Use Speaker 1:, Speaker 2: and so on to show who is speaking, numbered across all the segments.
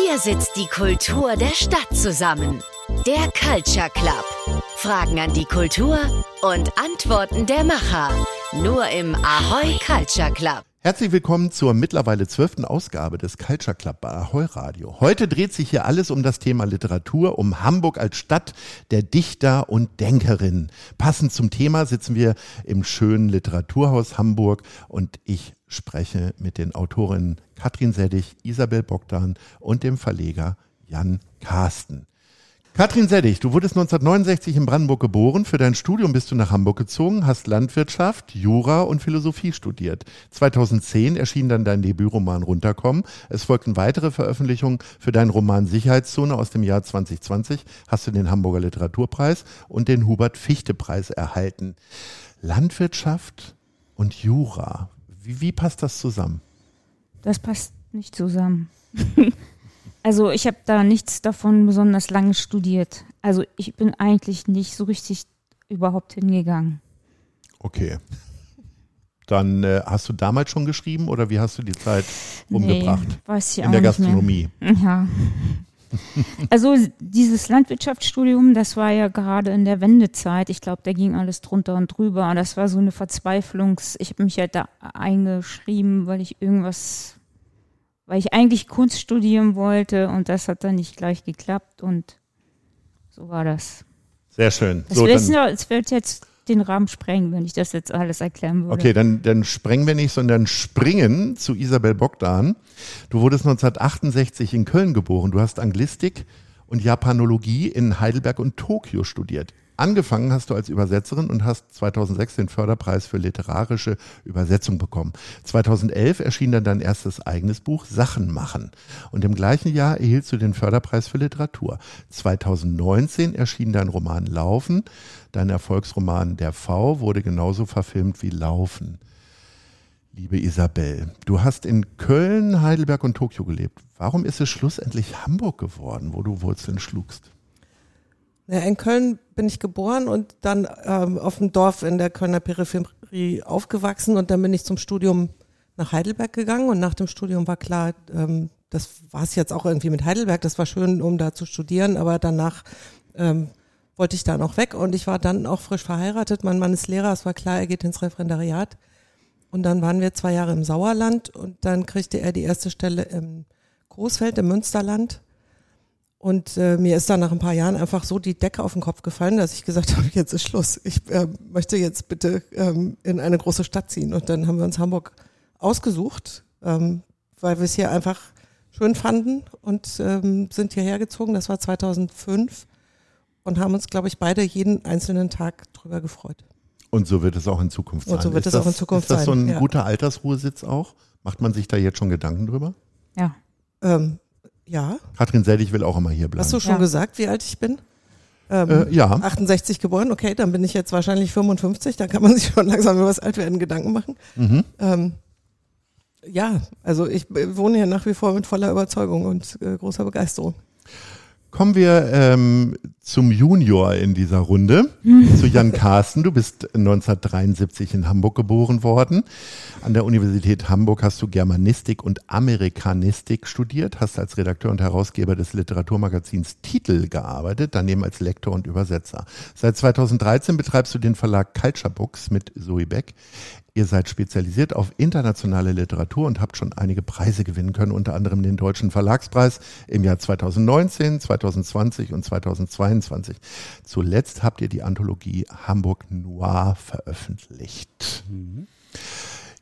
Speaker 1: Hier sitzt die Kultur der Stadt zusammen. Der Culture Club. Fragen an die Kultur und Antworten der Macher. Nur im Ahoi Culture Club.
Speaker 2: Herzlich willkommen zur mittlerweile zwölften Ausgabe des Culture Club bei Ahoi Radio. Heute dreht sich hier alles um das Thema Literatur, um Hamburg als Stadt der Dichter und Denkerinnen. Passend zum Thema sitzen wir im schönen Literaturhaus Hamburg und ich spreche mit den Autorinnen Katrin Seddig, Isabel Bogdan und dem Verleger Jan Karsten. Katrin Seddig, du wurdest 1969 in Brandenburg geboren. Für dein Studium bist du nach Hamburg gezogen, hast Landwirtschaft, Jura und Philosophie studiert. 2010 erschien dann dein Debütroman Runterkommen. Es folgten weitere Veröffentlichungen für deinen Roman Sicherheitszone aus dem Jahr 2020. Hast du den Hamburger Literaturpreis und den Hubert Fichte Preis erhalten. Landwirtschaft und Jura. Wie, wie passt das zusammen?
Speaker 3: Das passt nicht zusammen. also ich habe da nichts davon besonders lange studiert. Also ich bin eigentlich nicht so richtig überhaupt hingegangen.
Speaker 2: Okay. Dann äh, hast du damals schon geschrieben oder wie hast du die Zeit umgebracht?
Speaker 3: Nee, weiß ich
Speaker 2: In
Speaker 3: auch
Speaker 2: der Gastronomie.
Speaker 3: Mehr. Ja. Also dieses Landwirtschaftsstudium, das war ja gerade in der Wendezeit. Ich glaube, da ging alles drunter und drüber. Das war so eine Verzweiflungs. Ich habe mich halt da eingeschrieben, weil ich irgendwas, weil ich eigentlich Kunst studieren wollte und das hat dann nicht gleich geklappt und so war das.
Speaker 2: Sehr schön.
Speaker 3: Das
Speaker 2: So, dann,
Speaker 3: ja- es wird jetzt den Rahmen sprengen, wenn ich das jetzt alles erklären würde.
Speaker 2: okay, dann, dann sprengen wir nicht, sondern springen zu Isabel Bogdan. Du wurdest 1968 in Köln geboren. Du hast Anglistik und Japanologie in Heidelberg und Tokio studiert. Angefangen hast du als Übersetzerin und hast 2006 den Förderpreis für literarische Übersetzung bekommen. 2011 erschien dann dein erstes eigenes Buch Sachen machen und im gleichen Jahr erhieltst du den Förderpreis für Literatur. 2019 erschien dein Roman Laufen. Dein Erfolgsroman Der V wurde genauso verfilmt wie Laufen. Liebe Isabel, du hast in Köln, Heidelberg und Tokio gelebt. Warum ist es schlussendlich Hamburg geworden, wo du Wurzeln schlugst?
Speaker 4: Ja, in Köln bin ich geboren und dann ähm, auf dem Dorf in der Kölner Peripherie aufgewachsen und dann bin ich zum Studium nach Heidelberg gegangen und nach dem Studium war klar, ähm, das war es jetzt auch irgendwie mit Heidelberg, das war schön, um da zu studieren, aber danach ähm, wollte ich da noch weg und ich war dann auch frisch verheiratet. Mein Mann ist Lehrer, es war klar, er geht ins Referendariat. Und dann waren wir zwei Jahre im Sauerland und dann kriegte er die erste Stelle im Großfeld im Münsterland. Und äh, mir ist dann nach ein paar Jahren einfach so die Decke auf den Kopf gefallen, dass ich gesagt habe, jetzt ist Schluss. Ich äh, möchte jetzt bitte ähm, in eine große Stadt ziehen. Und dann haben wir uns Hamburg ausgesucht, ähm, weil wir es hier einfach schön fanden und ähm, sind hierher gezogen. Das war 2005 und haben uns, glaube ich, beide jeden einzelnen Tag drüber gefreut.
Speaker 2: Und so wird es auch in Zukunft sein.
Speaker 4: Und so wird
Speaker 2: ist
Speaker 4: es auch
Speaker 2: das,
Speaker 4: in Zukunft
Speaker 2: Ist das so ein
Speaker 4: sein, ja.
Speaker 2: guter Altersruhesitz auch? Macht man sich da jetzt schon Gedanken drüber?
Speaker 3: Ja.
Speaker 4: Ähm, ja,
Speaker 2: Katrin Seldig will auch immer hier bleiben.
Speaker 4: hast du schon
Speaker 3: Ja.
Speaker 4: gesagt, wie alt ich bin? Ähm,
Speaker 2: Äh, ja.
Speaker 4: 68 geboren, okay, dann bin ich jetzt wahrscheinlich 55, da kann man sich schon langsam über das Altwerden Gedanken machen.
Speaker 2: Mhm.
Speaker 4: Ähm, ja, also ich wohne hier nach wie vor mit voller Überzeugung und äh, großer Begeisterung.
Speaker 2: Kommen wir ähm, zum Junior in dieser Runde, zu Jan Carsten. Du bist 1973 in Hamburg geboren worden. An der Universität Hamburg hast du Germanistik und Amerikanistik studiert, hast als Redakteur und Herausgeber des Literaturmagazins Titel gearbeitet, daneben als Lektor und Übersetzer. Seit 2013 betreibst du den Verlag Culture Books mit Zoe Beck. Ihr seid spezialisiert auf internationale Literatur und habt schon einige Preise gewinnen können, unter anderem den Deutschen Verlagspreis im Jahr 2019, 2020 und 2022. Zuletzt habt ihr die Anthologie Hamburg Noir veröffentlicht.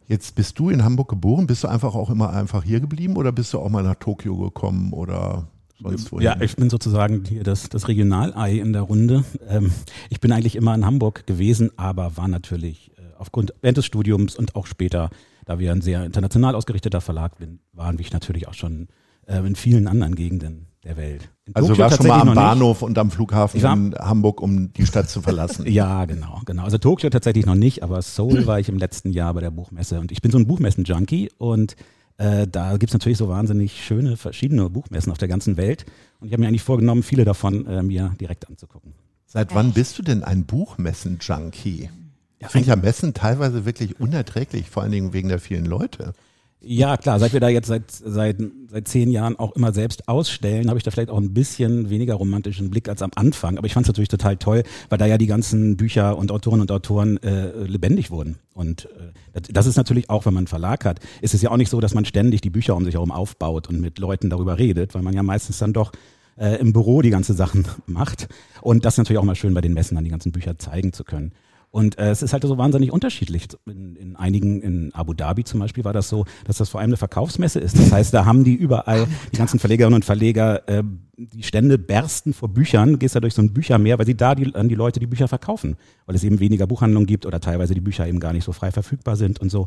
Speaker 2: Jetzt bist du in Hamburg geboren. Bist du einfach auch immer einfach hier geblieben oder bist du auch mal nach Tokio gekommen oder sonst wohin?
Speaker 5: Ja, ich bin sozusagen hier das, das Regionalei in der Runde. Ähm, ich bin eigentlich immer in Hamburg gewesen, aber war natürlich äh, aufgrund während des Studiums und auch später, da wir ein sehr international ausgerichteter Verlag sind, waren wir natürlich auch schon äh, in vielen anderen Gegenden der Welt. In
Speaker 2: also du
Speaker 5: Tokio
Speaker 2: warst schon mal am. Bahnhof und am Flughafen
Speaker 5: Ich war-
Speaker 2: in Hamburg, um die Stadt zu verlassen.
Speaker 5: Ja, genau, genau. Also Tokio tatsächlich noch nicht, aber Seoul war ich im letzten Jahr bei der Buchmesse und ich bin so ein Buchmessen-Junkie und äh, da gibt's natürlich so wahnsinnig schöne verschiedene Buchmessen auf der ganzen Welt und ich habe mir eigentlich vorgenommen, viele davon äh, mir direkt anzugucken.
Speaker 2: Seit wann bist du denn ein Buchmessen-Junkie? Ich finde ja Messen teilweise wirklich unerträglich, vor allen Dingen wegen der vielen Leute.
Speaker 5: Ja, klar, seit wir da jetzt seit, seit, seit zehn Jahren auch immer selbst ausstellen, habe ich da vielleicht auch ein bisschen weniger romantischen Blick als am Anfang. Aber ich fand es natürlich total toll, weil da ja die ganzen Bücher und Autoren und Autoren äh, lebendig wurden. Und äh, das ist natürlich auch, wenn man einen Verlag hat, ist es ja auch nicht so, dass man ständig die Bücher um sich herum aufbaut und mit Leuten darüber redet, weil man ja meistens dann doch äh, im Büro die ganze Sachen macht. Und das ist natürlich auch mal schön, bei den Messen dann die ganzen Bücher zeigen zu können. Und äh, es ist halt so wahnsinnig unterschiedlich. In, in einigen, in Abu Dhabi zum Beispiel war das so, dass das vor allem eine Verkaufsmesse ist. Das heißt, da haben die überall, die ganzen Verlegerinnen und Verleger, äh, die Stände bersten vor Büchern. Du gehst da durch so ein Büchermeer, weil sie da die, an die Leute die Bücher verkaufen. Weil es eben weniger Buchhandlungen gibt oder teilweise die Bücher eben gar nicht so frei verfügbar sind und so.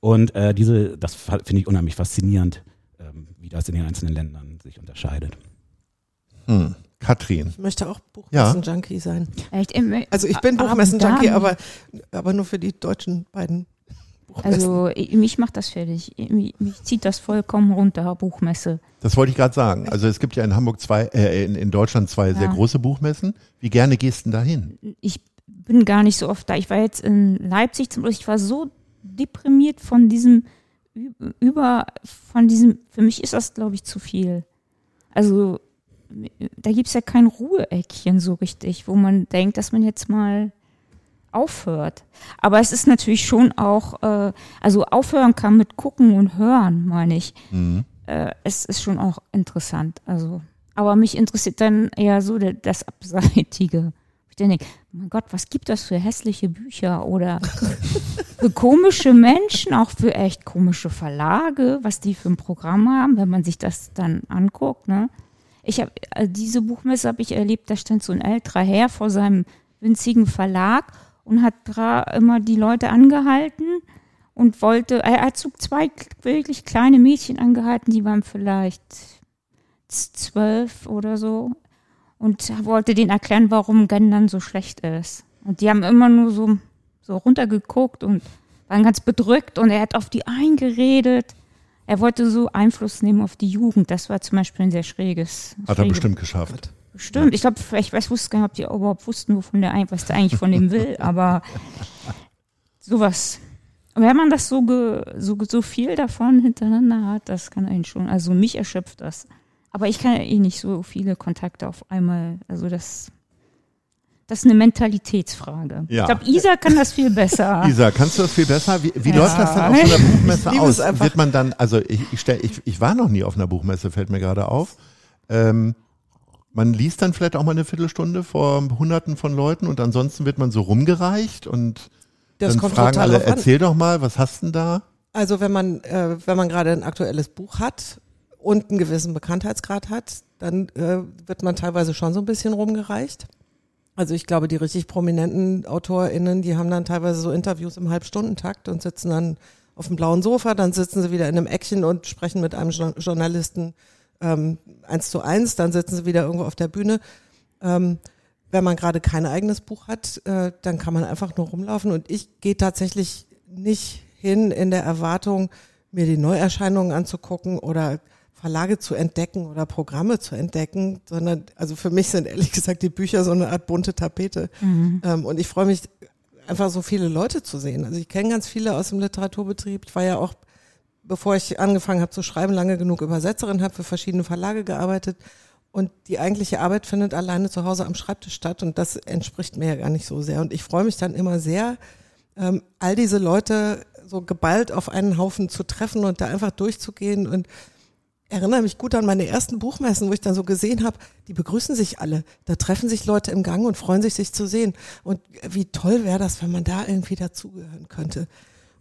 Speaker 5: Und äh, diese, das finde ich unheimlich faszinierend, ähm, wie das in den einzelnen Ländern sich unterscheidet.
Speaker 2: Hm. Katrin.
Speaker 4: Ich möchte auch Buchmessen-Junkie sein.
Speaker 3: Echt?
Speaker 4: Also ich bin Buchmessen-Junkie, aber, aber nur für die deutschen beiden
Speaker 3: Buchmessen. Also mich macht das fertig. Mich, mich zieht das vollkommen runter, Buchmesse.
Speaker 2: Das wollte ich gerade sagen. Also es gibt ja in Hamburg zwei, äh, in, in Deutschland zwei ja. sehr große Buchmessen. Wie gerne gehst du da hin?
Speaker 3: Ich bin gar nicht so oft da. Ich war jetzt in Leipzig zum Beispiel. Ich war so deprimiert von diesem über, von diesem, für mich ist das, glaube ich, zu viel. Also da gibt es ja kein Ruheeckchen so richtig, wo man denkt, dass man jetzt mal aufhört. Aber es ist natürlich schon auch, äh, also aufhören kann mit gucken und hören, meine ich. Mhm. Äh, es ist schon auch interessant. Also, aber mich interessiert dann eher so der, das Abseitige. Ich denke, mein Gott, was gibt das für hässliche Bücher oder für komische Menschen, auch für echt komische Verlage, was die für ein Programm haben, wenn man sich das dann anguckt, ne? Ich habe also diese Buchmesse habe ich erlebt, da stand so ein älterer Herr vor seinem winzigen Verlag und hat immer die Leute angehalten und wollte, er hat so zwei wirklich kleine Mädchen angehalten, die waren vielleicht zwölf oder so und wollte denen erklären, warum Gendern so schlecht ist. Und die haben immer nur so, so runtergeguckt und waren ganz bedrückt und er hat auf die eingeredet. Er wollte so Einfluss nehmen auf die Jugend. Das war zum Beispiel ein sehr schräges.
Speaker 2: Hat
Speaker 3: schräge
Speaker 2: er bestimmt geschafft.
Speaker 3: Stimmt. Ich glaube, ich weiß, wusste gar nicht, ob die überhaupt wussten, wovon der, was der eigentlich von dem will, aber sowas. Wenn man das so, ge, so, so viel davon hintereinander hat, das kann einen schon, also mich erschöpft das. Aber ich kann ja eh nicht so viele Kontakte auf einmal, also das das ist eine Mentalitätsfrage. Ja. Ich glaube, Isa kann das viel besser.
Speaker 2: Isa, kannst du das viel besser? Wie, wie ja. läuft das dann auf so einer Buchmesse aus? Wird man dann, also ich, ich, stell, ich, ich war noch nie auf einer Buchmesse, fällt mir gerade auf. Ähm, man liest dann vielleicht auch mal eine Viertelstunde vor Hunderten von Leuten und ansonsten wird man so rumgereicht und das dann fragen alle, erzähl doch mal, was hast du denn da?
Speaker 4: Also wenn man, äh, wenn man gerade ein aktuelles Buch hat und einen gewissen Bekanntheitsgrad hat, dann äh, wird man teilweise schon so ein bisschen rumgereicht. Also ich glaube, die richtig prominenten AutorInnen, die haben dann teilweise so Interviews im Halbstundentakt und sitzen dann auf dem blauen Sofa, dann sitzen sie wieder in einem Eckchen und sprechen mit einem Journalisten ähm, eins zu eins, dann sitzen sie wieder irgendwo auf der Bühne. Ähm, wenn man gerade kein eigenes Buch hat, äh, dann kann man einfach nur rumlaufen und ich gehe tatsächlich nicht hin in der Erwartung, mir die Neuerscheinungen anzugucken oder Verlage zu entdecken oder Programme zu entdecken, sondern also für mich sind ehrlich gesagt die Bücher so eine Art bunte Tapete. Mhm. Ähm, und ich freue mich einfach so viele Leute zu sehen. Also ich kenne ganz viele aus dem Literaturbetrieb. Ich war ja auch, bevor ich angefangen habe zu schreiben, lange genug Übersetzerin, habe für verschiedene Verlage gearbeitet. Und die eigentliche Arbeit findet alleine zu Hause am Schreibtisch statt und das entspricht mir ja gar nicht so sehr. Und ich freue mich dann immer sehr, ähm, all diese Leute so geballt auf einen Haufen zu treffen und da einfach durchzugehen und erinnere mich gut an meine ersten Buchmessen, wo ich dann so gesehen habe, die begrüßen sich alle. Da treffen sich Leute im Gang und freuen sich, sich zu sehen. Und wie toll wäre das, wenn man da irgendwie dazugehören könnte.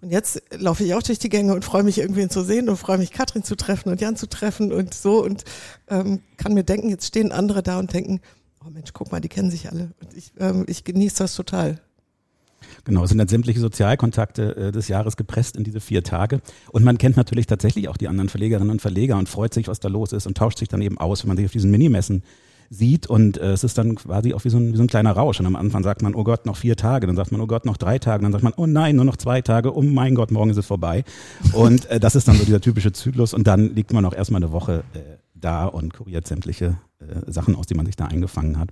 Speaker 4: Und jetzt laufe ich auch durch die Gänge und freue mich, irgendwen zu sehen und freue mich, Katrin zu treffen und Jan zu treffen und so und ähm, kann mir denken, jetzt stehen andere da und denken, oh Mensch, guck mal, die kennen sich alle. Und ich, ähm, ich genieße das total.
Speaker 5: Genau, es sind dann sämtliche Sozialkontakte äh, des Jahres gepresst in diese vier Tage. Und man kennt natürlich tatsächlich auch die anderen Verlegerinnen und Verleger und freut sich, was da los ist und tauscht sich dann eben aus, wenn man sich auf diesen Minimessen sieht und äh, es ist dann quasi auch wie so, ein, wie so ein kleiner Rausch. Und am Anfang sagt man, oh Gott, noch vier Tage, dann sagt man, oh Gott, noch drei Tage, dann sagt man, oh nein, nur noch zwei Tage, oh mein Gott, morgen ist es vorbei. Und äh, das ist dann so dieser typische Zyklus und dann liegt man auch erstmal eine Woche äh, da und kuriert sämtliche äh, Sachen aus, die man sich da eingefangen hat.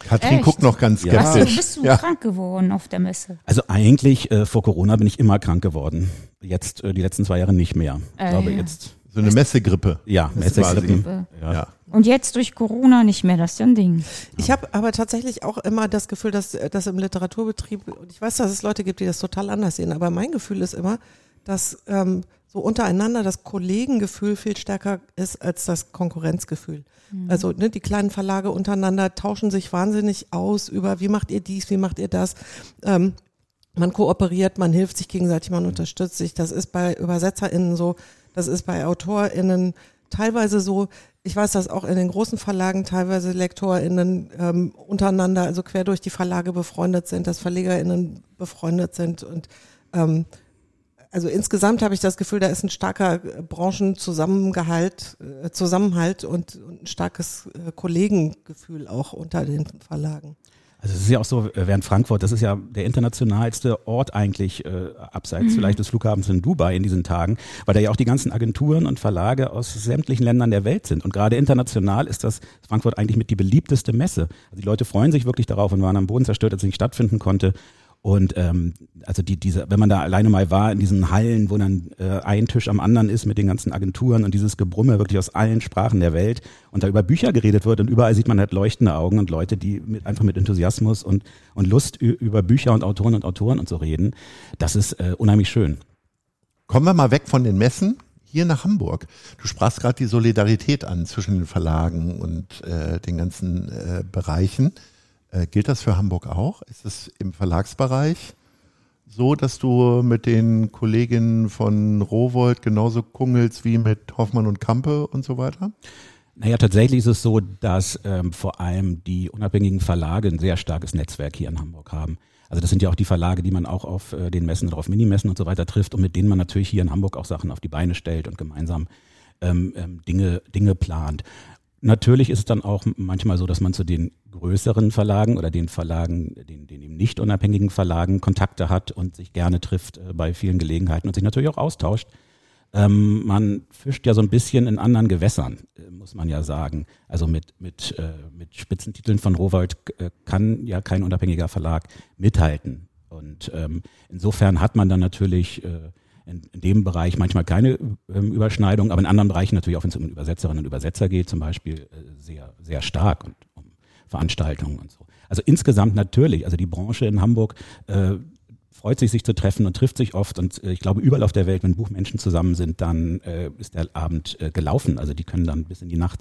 Speaker 2: Katrin
Speaker 3: Echt?
Speaker 2: guckt noch ganz
Speaker 5: Ja.
Speaker 3: Hast du,
Speaker 2: skeptisch.
Speaker 3: bist du
Speaker 2: Ja.
Speaker 3: krank geworden auf der Messe?
Speaker 5: Also eigentlich äh, vor Corona bin ich immer krank geworden. Jetzt äh, die letzten zwei Jahre nicht mehr. Ich
Speaker 3: Äh,
Speaker 5: glaube
Speaker 3: ja.
Speaker 5: jetzt,
Speaker 2: So eine Messegrippe.
Speaker 5: ja, Messegrippen. Ja.
Speaker 2: Ja.
Speaker 3: Und jetzt durch Corona nicht mehr, das ist ja ein Ding.
Speaker 4: Ich habe aber tatsächlich auch immer das Gefühl, dass das im Literaturbetrieb, und ich weiß, dass es Leute gibt, die das total anders sehen, aber mein Gefühl ist immer, dass ähm, so untereinander das Kollegengefühl viel stärker ist als das Konkurrenzgefühl. Also ne, die kleinen Verlage untereinander tauschen sich wahnsinnig aus über, wie macht ihr dies, wie macht ihr das. Ähm, man kooperiert, man hilft sich gegenseitig, man unterstützt sich. Das ist bei ÜbersetzerInnen so, das ist bei AutorInnen teilweise so. Ich weiß, dass auch in den großen Verlagen teilweise LektorInnen ähm, untereinander, also quer durch die Verlage befreundet sind, dass VerlegerInnen befreundet sind und ähm, also insgesamt habe ich das Gefühl, da ist ein starker äh, Branchenzusammengehalt, äh, Zusammenhalt und, und ein starkes äh, Kollegengefühl auch unter den Verlagen.
Speaker 5: Also es ist ja auch so, äh, während Frankfurt, das ist ja der internationalste Ort eigentlich, äh, abseits vielleicht des Flughafens in Dubai in diesen Tagen, weil da ja auch die ganzen Agenturen und Verlage aus sämtlichen Ländern der Welt sind. Und gerade international ist das Frankfurt eigentlich mit die beliebteste Messe. Also die Leute freuen sich wirklich darauf und waren am Boden zerstört, als es nicht stattfinden konnte. Und ähm, also die, diese, wenn man da alleine mal war in diesen Hallen, wo dann äh, ein Tisch am anderen ist mit den ganzen Agenturen und dieses Gebrumme wirklich aus allen Sprachen der Welt und da über Bücher geredet wird und überall sieht man halt leuchtende Augen und Leute, die mit, einfach mit Enthusiasmus und, und Lust über Bücher und Autoren und Autoren und so reden. Das ist äh, unheimlich schön.
Speaker 2: Kommen wir mal weg von den Messen. Hier nach Hamburg. Du sprachst gerade die Solidarität an zwischen den Verlagen und äh, den ganzen äh, Bereichen. Äh, gilt das für Hamburg auch? Ist es im Verlagsbereich so, dass du mit den Kolleginnen von Rowold genauso kungelst wie mit Hoffmann und Kampe und so weiter?
Speaker 5: Naja, tatsächlich ist es so, dass ähm, vor allem die unabhängigen Verlage ein sehr starkes Netzwerk hier in Hamburg haben. Also das sind ja auch die Verlage, die man auch auf äh, den Messen oder auf Minimessen und so weiter trifft und mit denen man natürlich hier in Hamburg auch Sachen auf die Beine stellt und gemeinsam ähm, ähm, Dinge, Dinge plant. Natürlich ist es dann auch manchmal so, dass man zu den größeren Verlagen oder den Verlagen, den, den eben nicht unabhängigen Verlagen Kontakte hat und sich gerne trifft äh, bei vielen Gelegenheiten und sich natürlich auch austauscht. Ähm, man fischt ja so ein bisschen in anderen Gewässern, äh, muss man ja sagen. Also mit, mit, äh, mit Spitzentiteln von Rowold äh, kann ja kein unabhängiger Verlag mithalten. Und ähm, insofern hat man dann natürlich äh, in, in dem Bereich manchmal keine ähm, Überschneidung, aber in anderen Bereichen natürlich auch, wenn es um Übersetzerinnen und Übersetzer geht, zum Beispiel äh, sehr, sehr stark und um Veranstaltungen und so. Also insgesamt natürlich, also die Branche in Hamburg äh, freut sich, sich zu treffen und trifft sich oft. Und äh, ich glaube, überall auf der Welt, wenn Buchmenschen zusammen sind, dann äh, ist der Abend äh, gelaufen. Also die können dann bis in die Nacht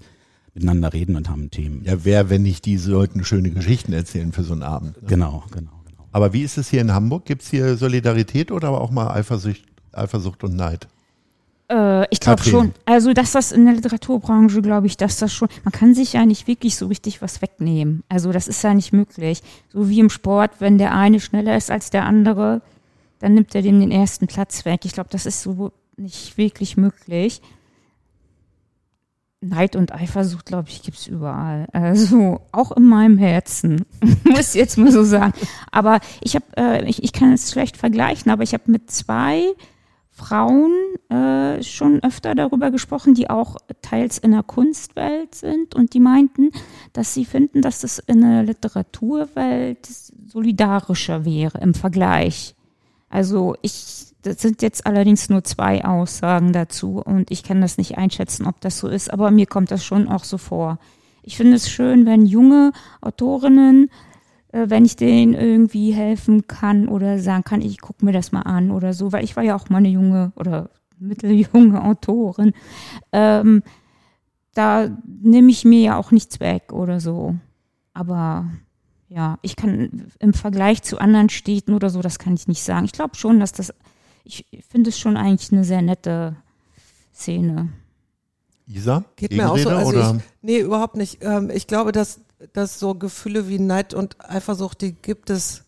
Speaker 5: miteinander reden und haben Themen.
Speaker 2: Ja, wer, wenn nicht die sollten schöne Geschichten erzählen für so einen Abend. Ne?
Speaker 5: Genau, genau, genau.
Speaker 2: Aber wie ist es hier in Hamburg? Gibt es hier Solidarität oder aber auch mal Eifersucht, Eifersucht und Neid?
Speaker 3: Äh, ich glaube schon. Also, dass das in der Literaturbranche, glaube ich, dass das schon, man kann sich ja nicht wirklich so richtig was wegnehmen. Also, das ist ja nicht möglich. So wie im Sport, wenn der eine schneller ist als der andere, dann nimmt er dem den ersten Platz weg. Ich glaube, das ist so nicht wirklich möglich. Neid und Eifersucht, glaube ich, gibt's überall. Also auch in meinem Herzen, muss ich jetzt mal so sagen. Aber ich habe, äh, ich, ich kann es schlecht vergleichen, aber ich habe mit zwei Frauen äh, schon öfter darüber gesprochen, die auch teils in der Kunstwelt sind und die meinten, dass sie finden, dass das in der Literaturwelt solidarischer wäre im Vergleich. Also ich, das sind jetzt allerdings nur zwei Aussagen dazu und ich kann das nicht einschätzen, ob das so ist, aber mir kommt das schon auch so vor. Ich finde es schön, wenn junge Autorinnen, wenn ich denen irgendwie helfen kann oder sagen kann, ich gucke mir das mal an oder so, weil ich war ja auch mal eine junge oder mitteljunge Autorin. Ähm, da nehme ich mir ja auch nichts weg oder so. Aber ja, ich kann im Vergleich zu anderen Städten oder so, das kann ich nicht sagen. Ich glaube schon, dass das, ich finde es schon eigentlich eine sehr nette Szene.
Speaker 2: Isa?
Speaker 4: Geht mir auch so. Also
Speaker 2: oder?
Speaker 4: ich, nee, überhaupt nicht. Ähm, ich glaube, dass, dass so Gefühle wie Neid und Eifersucht, die gibt es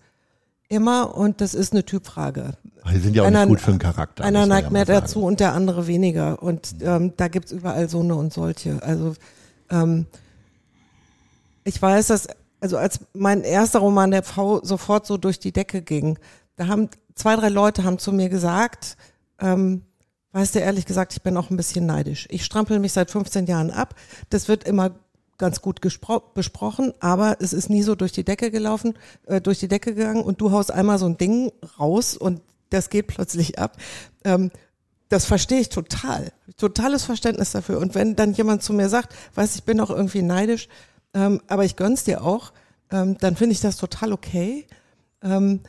Speaker 4: immer und das ist eine Typfrage.
Speaker 2: Die sind ja auch
Speaker 4: Einer-
Speaker 2: nicht gut für den Charakter.
Speaker 4: Einer neigt
Speaker 2: ja
Speaker 4: mehr dazu und der andere weniger. Und ähm, da gibt's überall so eine und solche. Also ähm, ich weiß, dass, also als mein erster Roman der V sofort so durch die Decke ging, da haben zwei, drei Leute haben zu mir gesagt, ähm, weißt du, ehrlich gesagt, ich bin auch ein bisschen neidisch. Ich strampel mich seit 15 Jahren ab. Das wird immer ganz gut besprochen, aber es ist nie so durch die Decke gelaufen, äh, durch die Decke gegangen und du haust einmal so ein Ding raus und das geht plötzlich ab. Ähm, das verstehe ich total. Totales Verständnis dafür. Und wenn dann jemand zu mir sagt, weiß ich bin auch irgendwie neidisch, ähm, aber ich gönn's dir auch, ähm, dann finde ich das total okay. Ähm,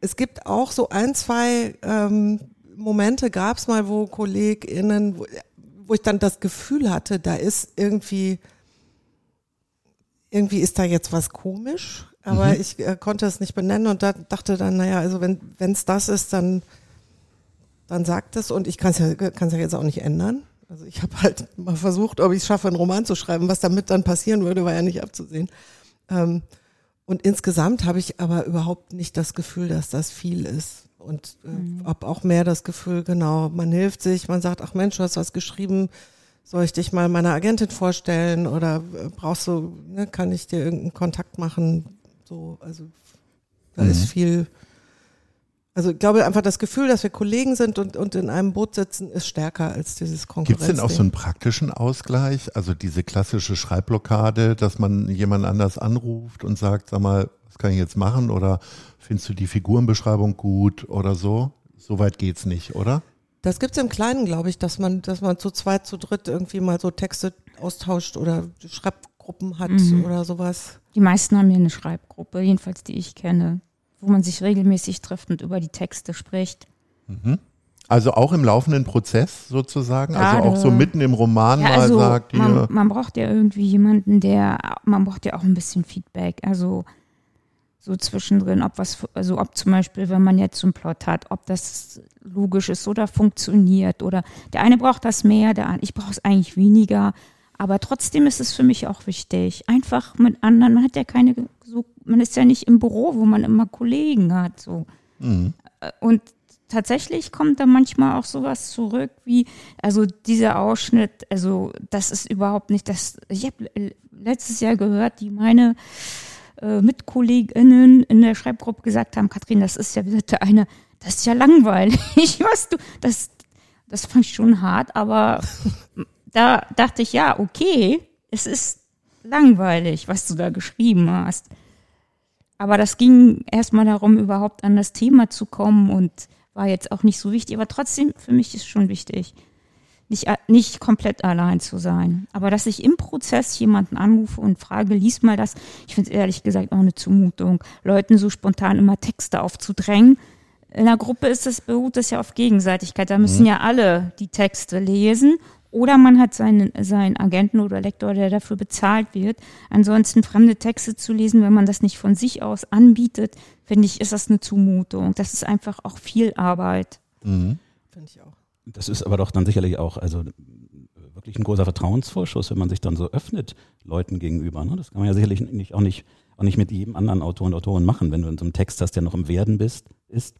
Speaker 4: es gibt auch so ein, zwei ähm, Momente, gab's mal, wo KollegInnen, wo, ich dann das Gefühl hatte, da ist irgendwie, irgendwie ist da jetzt was komisch, aber mhm. ich äh, konnte es nicht benennen und da dachte dann, naja, also wenn es das ist, dann dann sagt es und ich kann es ja, kann's ja jetzt auch nicht ändern. Also ich habe halt mal versucht, ob ich es schaffe, einen Roman zu schreiben. Was damit dann passieren würde, war ja nicht abzusehen. Ähm, und insgesamt habe ich aber überhaupt nicht das Gefühl, dass das viel ist. Und äh, mhm. habe auch mehr das Gefühl, genau, man hilft sich, man sagt, ach Mensch, du hast was geschrieben, soll ich dich mal meiner Agentin vorstellen oder äh, brauchst du, ne, kann ich dir irgendeinen Kontakt machen? So, also da mhm. ist viel also ich glaube einfach das Gefühl, dass wir Kollegen sind und, und in einem Boot sitzen, ist stärker als dieses Konkurrenz.
Speaker 2: Gibt es denn auch so einen praktischen Ausgleich? Also diese klassische Schreibblockade, dass man jemand anders anruft und sagt, sag mal, was kann ich jetzt machen? Oder findest du die Figurenbeschreibung gut oder so? Soweit geht's nicht, oder?
Speaker 4: Das gibt's im Kleinen, glaube ich, dass man, dass man zu zweit, zu dritt irgendwie mal so Texte austauscht oder Schreibgruppen hat mhm. oder sowas.
Speaker 3: Die meisten haben hier eine Schreibgruppe, jedenfalls die ich kenne wo man sich regelmäßig trifft und über die Texte spricht.
Speaker 2: Mhm. Also auch im laufenden Prozess sozusagen, Gerade, also auch so mitten im Roman ja, mal also sagt
Speaker 3: man, man braucht ja irgendwie jemanden, der, man braucht ja auch ein bisschen Feedback, also so zwischendrin, ob was, also ob zum Beispiel, wenn man jetzt so einen Plot hat, ob das logisch ist oder funktioniert oder der eine braucht das mehr, der andere, ich brauche es eigentlich weniger, aber trotzdem ist es für mich auch wichtig, einfach mit anderen, man hat ja keine so, man ist ja nicht im Büro, wo man immer Kollegen hat, so. Mhm. Und tatsächlich kommt da manchmal auch sowas zurück wie, also dieser Ausschnitt, also das ist überhaupt nicht das, ich habe letztes Jahr gehört, die meine äh, Mitkolleginnen in der Schreibgruppe gesagt haben, Kathrin, das ist ja bitte eine, das ist ja langweilig, was du, das, das fand ich schon hart, aber da dachte ich, ja, okay, es ist langweilig, was du da geschrieben hast. Aber das ging erstmal darum, überhaupt an das Thema zu kommen und war jetzt auch nicht so wichtig. Aber trotzdem, für mich ist schon wichtig, nicht, nicht komplett allein zu sein. Aber dass ich im Prozess jemanden anrufe und frage, lies mal das, ich finde es ehrlich gesagt auch eine Zumutung, Leuten so spontan immer Texte aufzudrängen. In der Gruppe ist das, beruht das ja auf Gegenseitigkeit. Da müssen mhm. ja alle die Texte lesen oder man hat seinen, seinen Agenten oder Lektor, der dafür bezahlt wird. Ansonsten fremde Texte zu lesen, wenn man das nicht von sich aus anbietet, finde ich, ist das eine Zumutung. Das ist einfach auch viel Arbeit.
Speaker 5: Mhm. Finde ich auch. Das ist aber doch dann sicherlich auch, also wirklich ein großer Vertrauensvorschuss, wenn man sich dann so öffnet Leuten gegenüber. Ne? Das kann man ja sicherlich nicht, auch nicht auch nicht mit jedem anderen Autor und Autorin machen, wenn du in so einem Text hast, der noch im Werden bist, ist.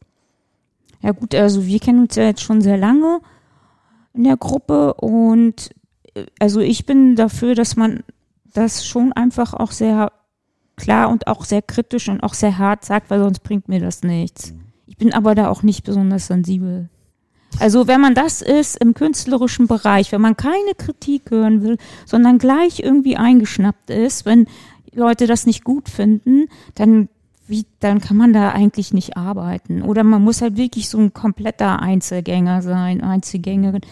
Speaker 3: Ja gut, also wir kennen uns ja jetzt schon sehr lange in der Gruppe und äh, also ich bin dafür, dass man das schon einfach auch sehr klar und auch sehr kritisch und auch sehr hart sagt, weil sonst bringt mir das nichts. Ich bin aber da auch nicht besonders sensibel. Also wenn man das ist im künstlerischen Bereich, wenn man keine Kritik hören will, sondern gleich irgendwie eingeschnappt ist, wenn Leute das nicht gut finden, dann wie, dann kann man da eigentlich nicht arbeiten. Oder man muss halt wirklich so ein kompletter Einzelgänger sein, Einzelgängerin.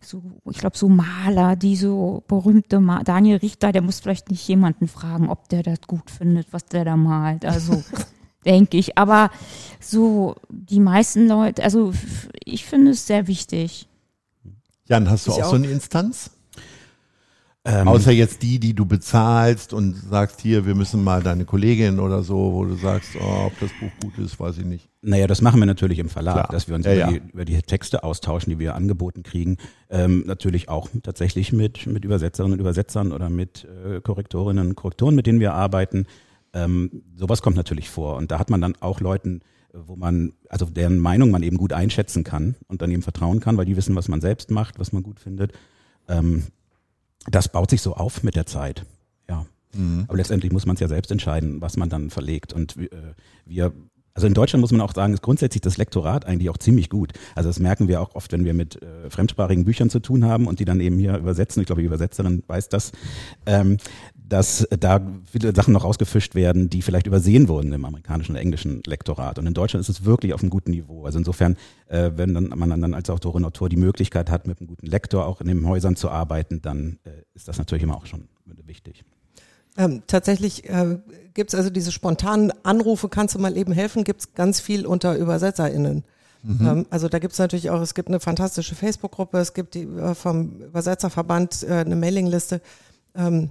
Speaker 3: So, ich glaube, so Maler, die so berühmte Ma Daniel Richter, der muss vielleicht nicht jemanden fragen, ob der das gut findet, was der da malt. Also denke ich. Aber so die meisten Leute, also ich finde es sehr wichtig.
Speaker 2: Jan, hast du auch, auch so eine Instanz? Ähm, Außer jetzt die, die du bezahlst und sagst, hier, wir müssen mal deine Kollegin oder so, wo du sagst, oh, ob das Buch gut ist, weiß ich nicht.
Speaker 5: Naja, das machen wir natürlich im Verlag, Klar. dass wir uns ja, über, ja. Die, über, Die, Texte austauschen, die wir angeboten kriegen. Ähm, natürlich auch tatsächlich mit, mit Übersetzerinnen und Übersetzern oder mit äh, Korrektorinnen und Korrektoren, mit denen wir arbeiten. Ähm, sowas kommt natürlich vor. Und da hat man dann auch Leuten, wo man, also deren Meinung man eben gut einschätzen kann und dann eben vertrauen kann, weil die wissen, was man selbst macht, was man gut findet. Ähm, das baut sich so auf mit der Zeit. Ja. Mhm. Aber letztendlich muss man es ja selbst entscheiden, was man dann verlegt. Und äh, wir Also in Deutschland muss man auch sagen, ist grundsätzlich das Lektorat eigentlich auch ziemlich gut. Also das merken wir auch oft, wenn wir mit äh, fremdsprachigen Büchern zu tun haben und die dann eben hier übersetzen. Ich glaube, die Übersetzerin weiß das. Ähm, dass da viele Sachen noch rausgefischt werden, die vielleicht übersehen wurden im amerikanischen und englischen Lektorat. Und in Deutschland ist es wirklich auf einem guten Niveau. Also insofern, äh, wenn dann, man dann als Autorin, Autor die Möglichkeit hat, mit einem guten Lektor auch in den Häusern zu arbeiten, dann äh, ist das natürlich immer auch schon wichtig.
Speaker 4: Ähm, tatsächlich äh, gibt es also diese spontanen Anrufe, kannst du mal eben helfen, gibt es ganz viel unter ÜbersetzerInnen. Mhm. Ähm, also da gibt es natürlich auch, es gibt eine fantastische Facebook-Gruppe, es gibt die äh, vom Übersetzerverband äh, eine Mailingliste, ähm,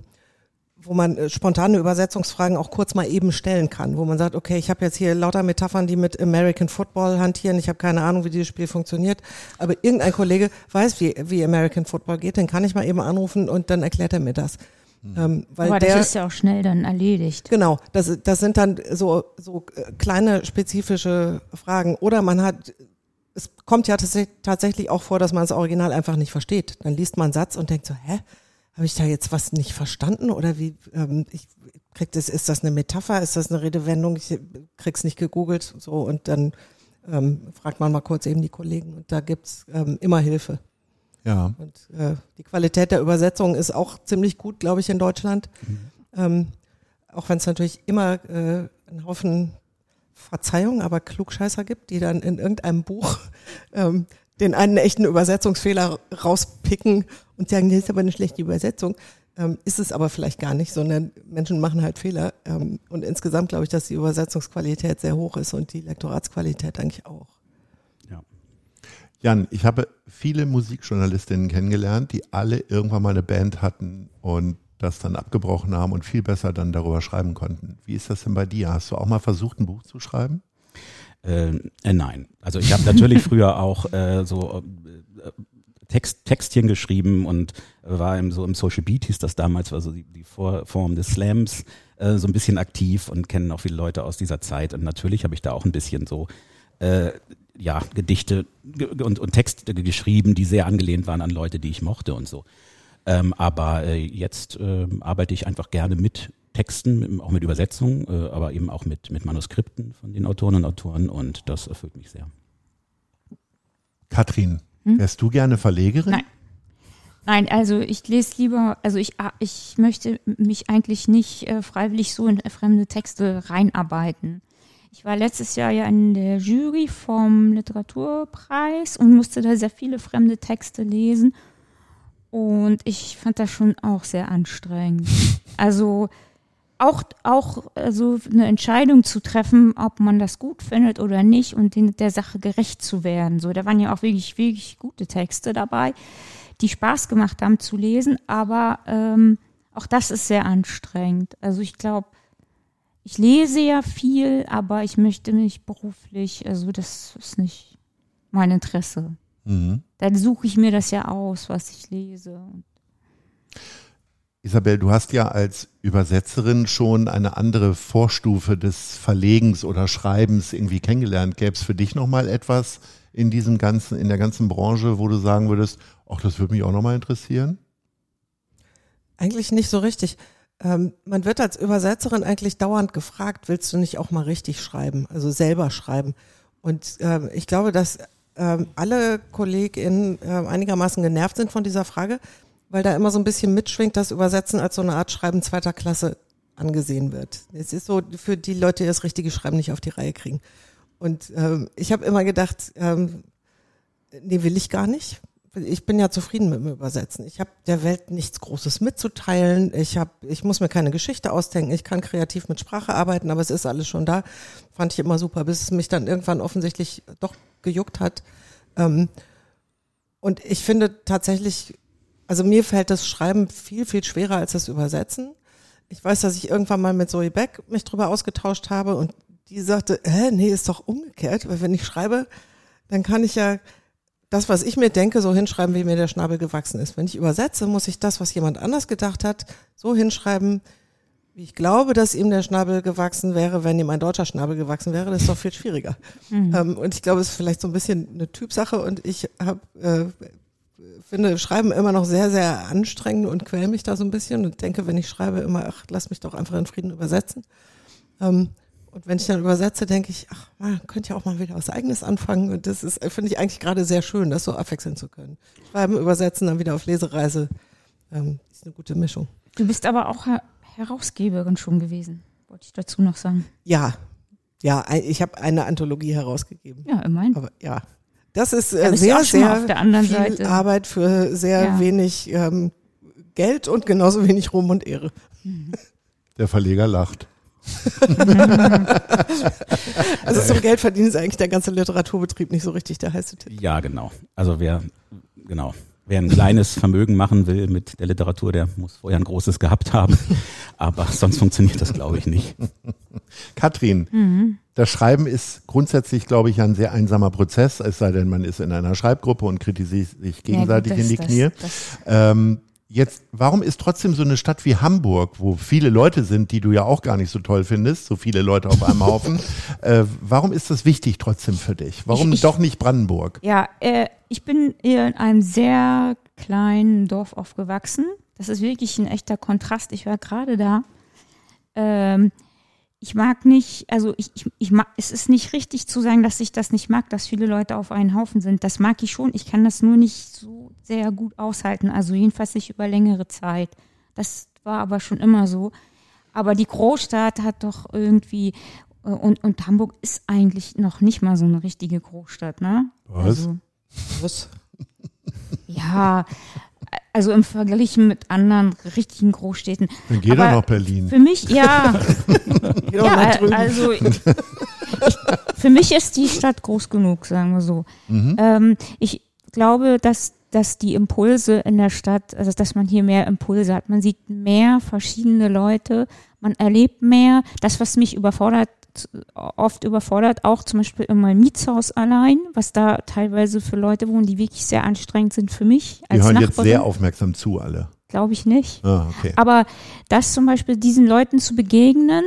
Speaker 4: wo man äh, spontane Übersetzungsfragen auch kurz mal eben stellen kann, wo man sagt, okay, ich habe jetzt hier lauter Metaphern, die mit American Football hantieren, ich habe keine Ahnung, wie dieses Spiel funktioniert, aber irgendein Kollege weiß, wie, wie American Football geht, den kann ich mal eben anrufen und dann erklärt er mir das.
Speaker 3: Mhm. Ähm, weil Aber der, das ist ja auch schnell dann erledigt.
Speaker 4: Genau, das, das sind dann so, so äh, kleine spezifische Fragen. Oder man hat, es kommt ja tatsächlich auch vor, dass man das Original einfach nicht versteht. Dann liest man einen Satz und denkt so, hä, habe ich da jetzt was nicht verstanden? Oder wie, ähm, ich krieg das, ist das eine Metapher, ist das eine Redewendung? Ich krieg's nicht gegoogelt so und dann ähm, fragt man mal kurz eben die Kollegen und da gibt's ähm, immer Hilfe.
Speaker 2: Ja.
Speaker 4: Und äh, die Qualität der Übersetzung ist auch ziemlich gut, glaube ich, in Deutschland. Mhm. Ähm, auch wenn es natürlich immer äh, einen Haufen Verzeihung, aber Klugscheißer gibt, die dann in irgendeinem Buch ähm, den einen echten Übersetzungsfehler rauspicken und sagen, das ist aber eine schlechte Übersetzung. Ähm, ist es aber vielleicht gar nicht, sondern Menschen machen halt Fehler. Ähm, und insgesamt glaube ich, dass die Übersetzungsqualität sehr hoch ist und die Lektoratsqualität eigentlich auch.
Speaker 2: Jan, ich habe viele Musikjournalistinnen kennengelernt, die alle irgendwann mal eine Band hatten und das dann abgebrochen haben und viel besser dann darüber schreiben konnten. Wie ist das denn bei dir? Hast du auch mal versucht, ein Buch zu schreiben?
Speaker 5: Äh, äh, nein. Also ich habe natürlich früher auch äh, so äh, Text, Textchen geschrieben und war im, so im Social Beat hieß das damals, war so die, die Form des Slams, äh, so ein bisschen aktiv und kennen auch viele Leute aus dieser Zeit. Und natürlich habe ich da auch ein bisschen so äh, ja, Gedichte und, und Texte geschrieben, die sehr angelehnt waren an Leute, die ich mochte und so. Ähm, aber äh, jetzt äh, arbeite ich einfach gerne mit Texten, auch mit Übersetzungen, äh, aber eben auch mit, mit Manuskripten von den Autoren und Autoren und das erfüllt mich sehr.
Speaker 2: Katrin, hm? wärst du gerne Verlegerin?
Speaker 3: Nein. Nein, also ich lese lieber, also ich, ah, ich möchte mich eigentlich nicht äh, freiwillig so in fremde Texte reinarbeiten. Ich war letztes Jahr ja in der Jury vom Literaturpreis und musste da sehr viele fremde Texte lesen. Und ich fand das schon auch sehr anstrengend. Also auch, auch also eine Entscheidung zu treffen, ob man das gut findet oder nicht und den, der Sache gerecht zu werden. So, da waren ja auch wirklich, wirklich gute Texte dabei, die Spaß gemacht haben zu lesen, aber ähm, auch das ist sehr anstrengend. Also ich glaube, ich lese ja viel, aber ich möchte mich beruflich, also das ist nicht mein Interesse. Mhm. Dann suche ich mir das ja aus, was ich lese.
Speaker 2: Isabel, du hast ja als Übersetzerin schon eine andere Vorstufe des Verlegens oder Schreibens irgendwie kennengelernt. Gäbe es für dich nochmal etwas in diesem ganzen, in der ganzen Branche, wo du sagen würdest, ach, das würde mich auch nochmal interessieren?
Speaker 4: Eigentlich nicht so richtig. Ähm, man wird als Übersetzerin eigentlich dauernd gefragt, willst du nicht auch mal richtig schreiben, also selber schreiben? Und ähm, ich glaube, dass ähm, alle KollegInnen äh, einigermaßen genervt sind von dieser Frage, weil da immer so ein bisschen mitschwingt, dass Übersetzen als so eine Art Schreiben zweiter Klasse angesehen wird. Es ist so für die Leute, die das richtige Schreiben nicht auf die Reihe kriegen. Und ähm, ich habe immer gedacht, ähm, nee, will ich gar nicht ich bin ja zufrieden mit dem Übersetzen. Ich habe der Welt nichts Großes mitzuteilen. Ich habe, ich muss mir keine Geschichte ausdenken. Ich kann kreativ mit Sprache arbeiten, aber es ist alles schon da. Fand ich immer super, bis es mich dann irgendwann offensichtlich doch gejuckt hat. Ähm, und ich finde tatsächlich, also mir fällt das Schreiben viel, viel schwerer als das Übersetzen. Ich weiß, dass ich irgendwann mal mit Zoe Beck mich drüber ausgetauscht habe und die sagte, hä, nee, ist doch umgekehrt, weil wenn ich schreibe, dann kann ich ja das, was ich mir denke, so hinschreiben, wie mir der Schnabel gewachsen ist. Wenn ich übersetze, muss ich das, was jemand anders gedacht hat, so hinschreiben, wie ich glaube, dass ihm der Schnabel gewachsen wäre, wenn ihm ein deutscher Schnabel gewachsen wäre. Das ist doch viel schwieriger. Mhm. Ähm, und ich glaube, es ist vielleicht so ein bisschen eine Typsache und ich habe äh, finde Schreiben immer noch sehr, sehr anstrengend und quäl mich da so ein bisschen und denke, wenn ich schreibe, immer, ach, lass mich doch einfach in Frieden übersetzen. Ähm, und wenn ich dann übersetze, denke ich, ach, man könnte ja auch mal wieder was Eigenes anfangen. Und das ist, finde ich eigentlich gerade sehr schön, das so abwechseln zu können. Schreiben, übersetzen, dann wieder auf Lesereise. Ähm, ist eine gute Mischung.
Speaker 3: Du bist aber auch Her Herausgeberin schon gewesen, wollte ich dazu noch sagen.
Speaker 4: Ja, ja, ich habe eine Anthologie herausgegeben.
Speaker 3: Ja, immerhin.
Speaker 4: Aber ja, das ist äh, sehr, sehr
Speaker 3: auf der anderen
Speaker 4: viel
Speaker 3: Seite.
Speaker 4: Arbeit für sehr
Speaker 3: Ja.
Speaker 4: wenig ähm, Geld und genauso wenig Ruhm und Ehre.
Speaker 2: Der Verleger lacht.
Speaker 4: Also zum Geld verdienen ist eigentlich der ganze Literaturbetrieb nicht so richtig der heiße Titel.
Speaker 5: Ja, genau. Also wer, genau. Wer ein kleines Vermögen machen will mit der Literatur, der muss vorher ein großes gehabt haben. Aber sonst funktioniert das, glaube ich, nicht.
Speaker 2: Katrin, das Schreiben ist grundsätzlich, glaube ich, ein sehr einsamer Prozess, es sei denn, man ist in einer Schreibgruppe und kritisiert sich gegenseitig
Speaker 3: Ja, gut,
Speaker 2: in die
Speaker 3: das-
Speaker 2: Knie.
Speaker 3: das-
Speaker 2: Ähm, jetzt, warum ist trotzdem so eine Stadt wie Hamburg, wo viele Leute sind, die du ja auch gar nicht so toll findest, so viele Leute auf einem Haufen, äh, warum ist das wichtig trotzdem für dich? Warum
Speaker 3: Ich- ich-
Speaker 2: doch nicht Brandenburg?
Speaker 3: Ja, äh, ich bin in einem sehr kleinen Dorf aufgewachsen. Das ist wirklich ein echter Kontrast. Ich war gerade da. Ähm, ich mag nicht, also ich, ich, ich mag, es ist nicht richtig zu sagen, dass ich das nicht mag, dass viele Leute auf einen Haufen sind. Das mag ich schon. Ich kann das nur nicht so sehr gut aushalten. Also jedenfalls nicht über längere Zeit. Das war aber schon immer so. Aber die Großstadt hat doch irgendwie, äh, und, und Hamburg ist eigentlich noch nicht mal so eine richtige Großstadt, ne?
Speaker 2: Was?
Speaker 3: Also,
Speaker 4: Was?
Speaker 3: ja, also im Vergleich mit anderen richtigen Großstädten.
Speaker 2: Dann geh doch
Speaker 3: Aber
Speaker 2: nach Berlin.
Speaker 3: Für mich, ja, ja also ich, für mich ist die Stadt groß genug, sagen wir so.
Speaker 2: Mhm.
Speaker 3: Ähm, ich glaube, dass, dass die Impulse in der Stadt, also dass man hier mehr Impulse hat. Man sieht mehr verschiedene Leute, man erlebt mehr. Das, was mich überfordert, oft überfordert, auch zum Beispiel in meinem Mietshaus allein, was da teilweise für Leute wohnen, die wirklich sehr anstrengend sind für mich
Speaker 2: Die
Speaker 3: als
Speaker 2: hören jetzt
Speaker 3: Nachbarin.
Speaker 2: sehr aufmerksam zu, alle.
Speaker 3: Glaube ich nicht.
Speaker 2: Ah, okay.
Speaker 3: Aber das zum Beispiel diesen Leuten zu begegnen,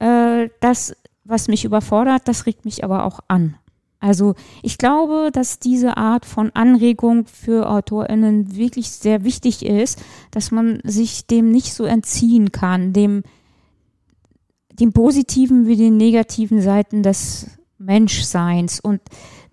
Speaker 3: äh, das, was mich überfordert, das regt mich aber auch an. Also ich glaube, dass diese Art von Anregung für AutorInnen wirklich sehr wichtig ist, dass man sich dem nicht so entziehen kann, dem, dem positiven wie den negativen Seiten des Menschseins. Und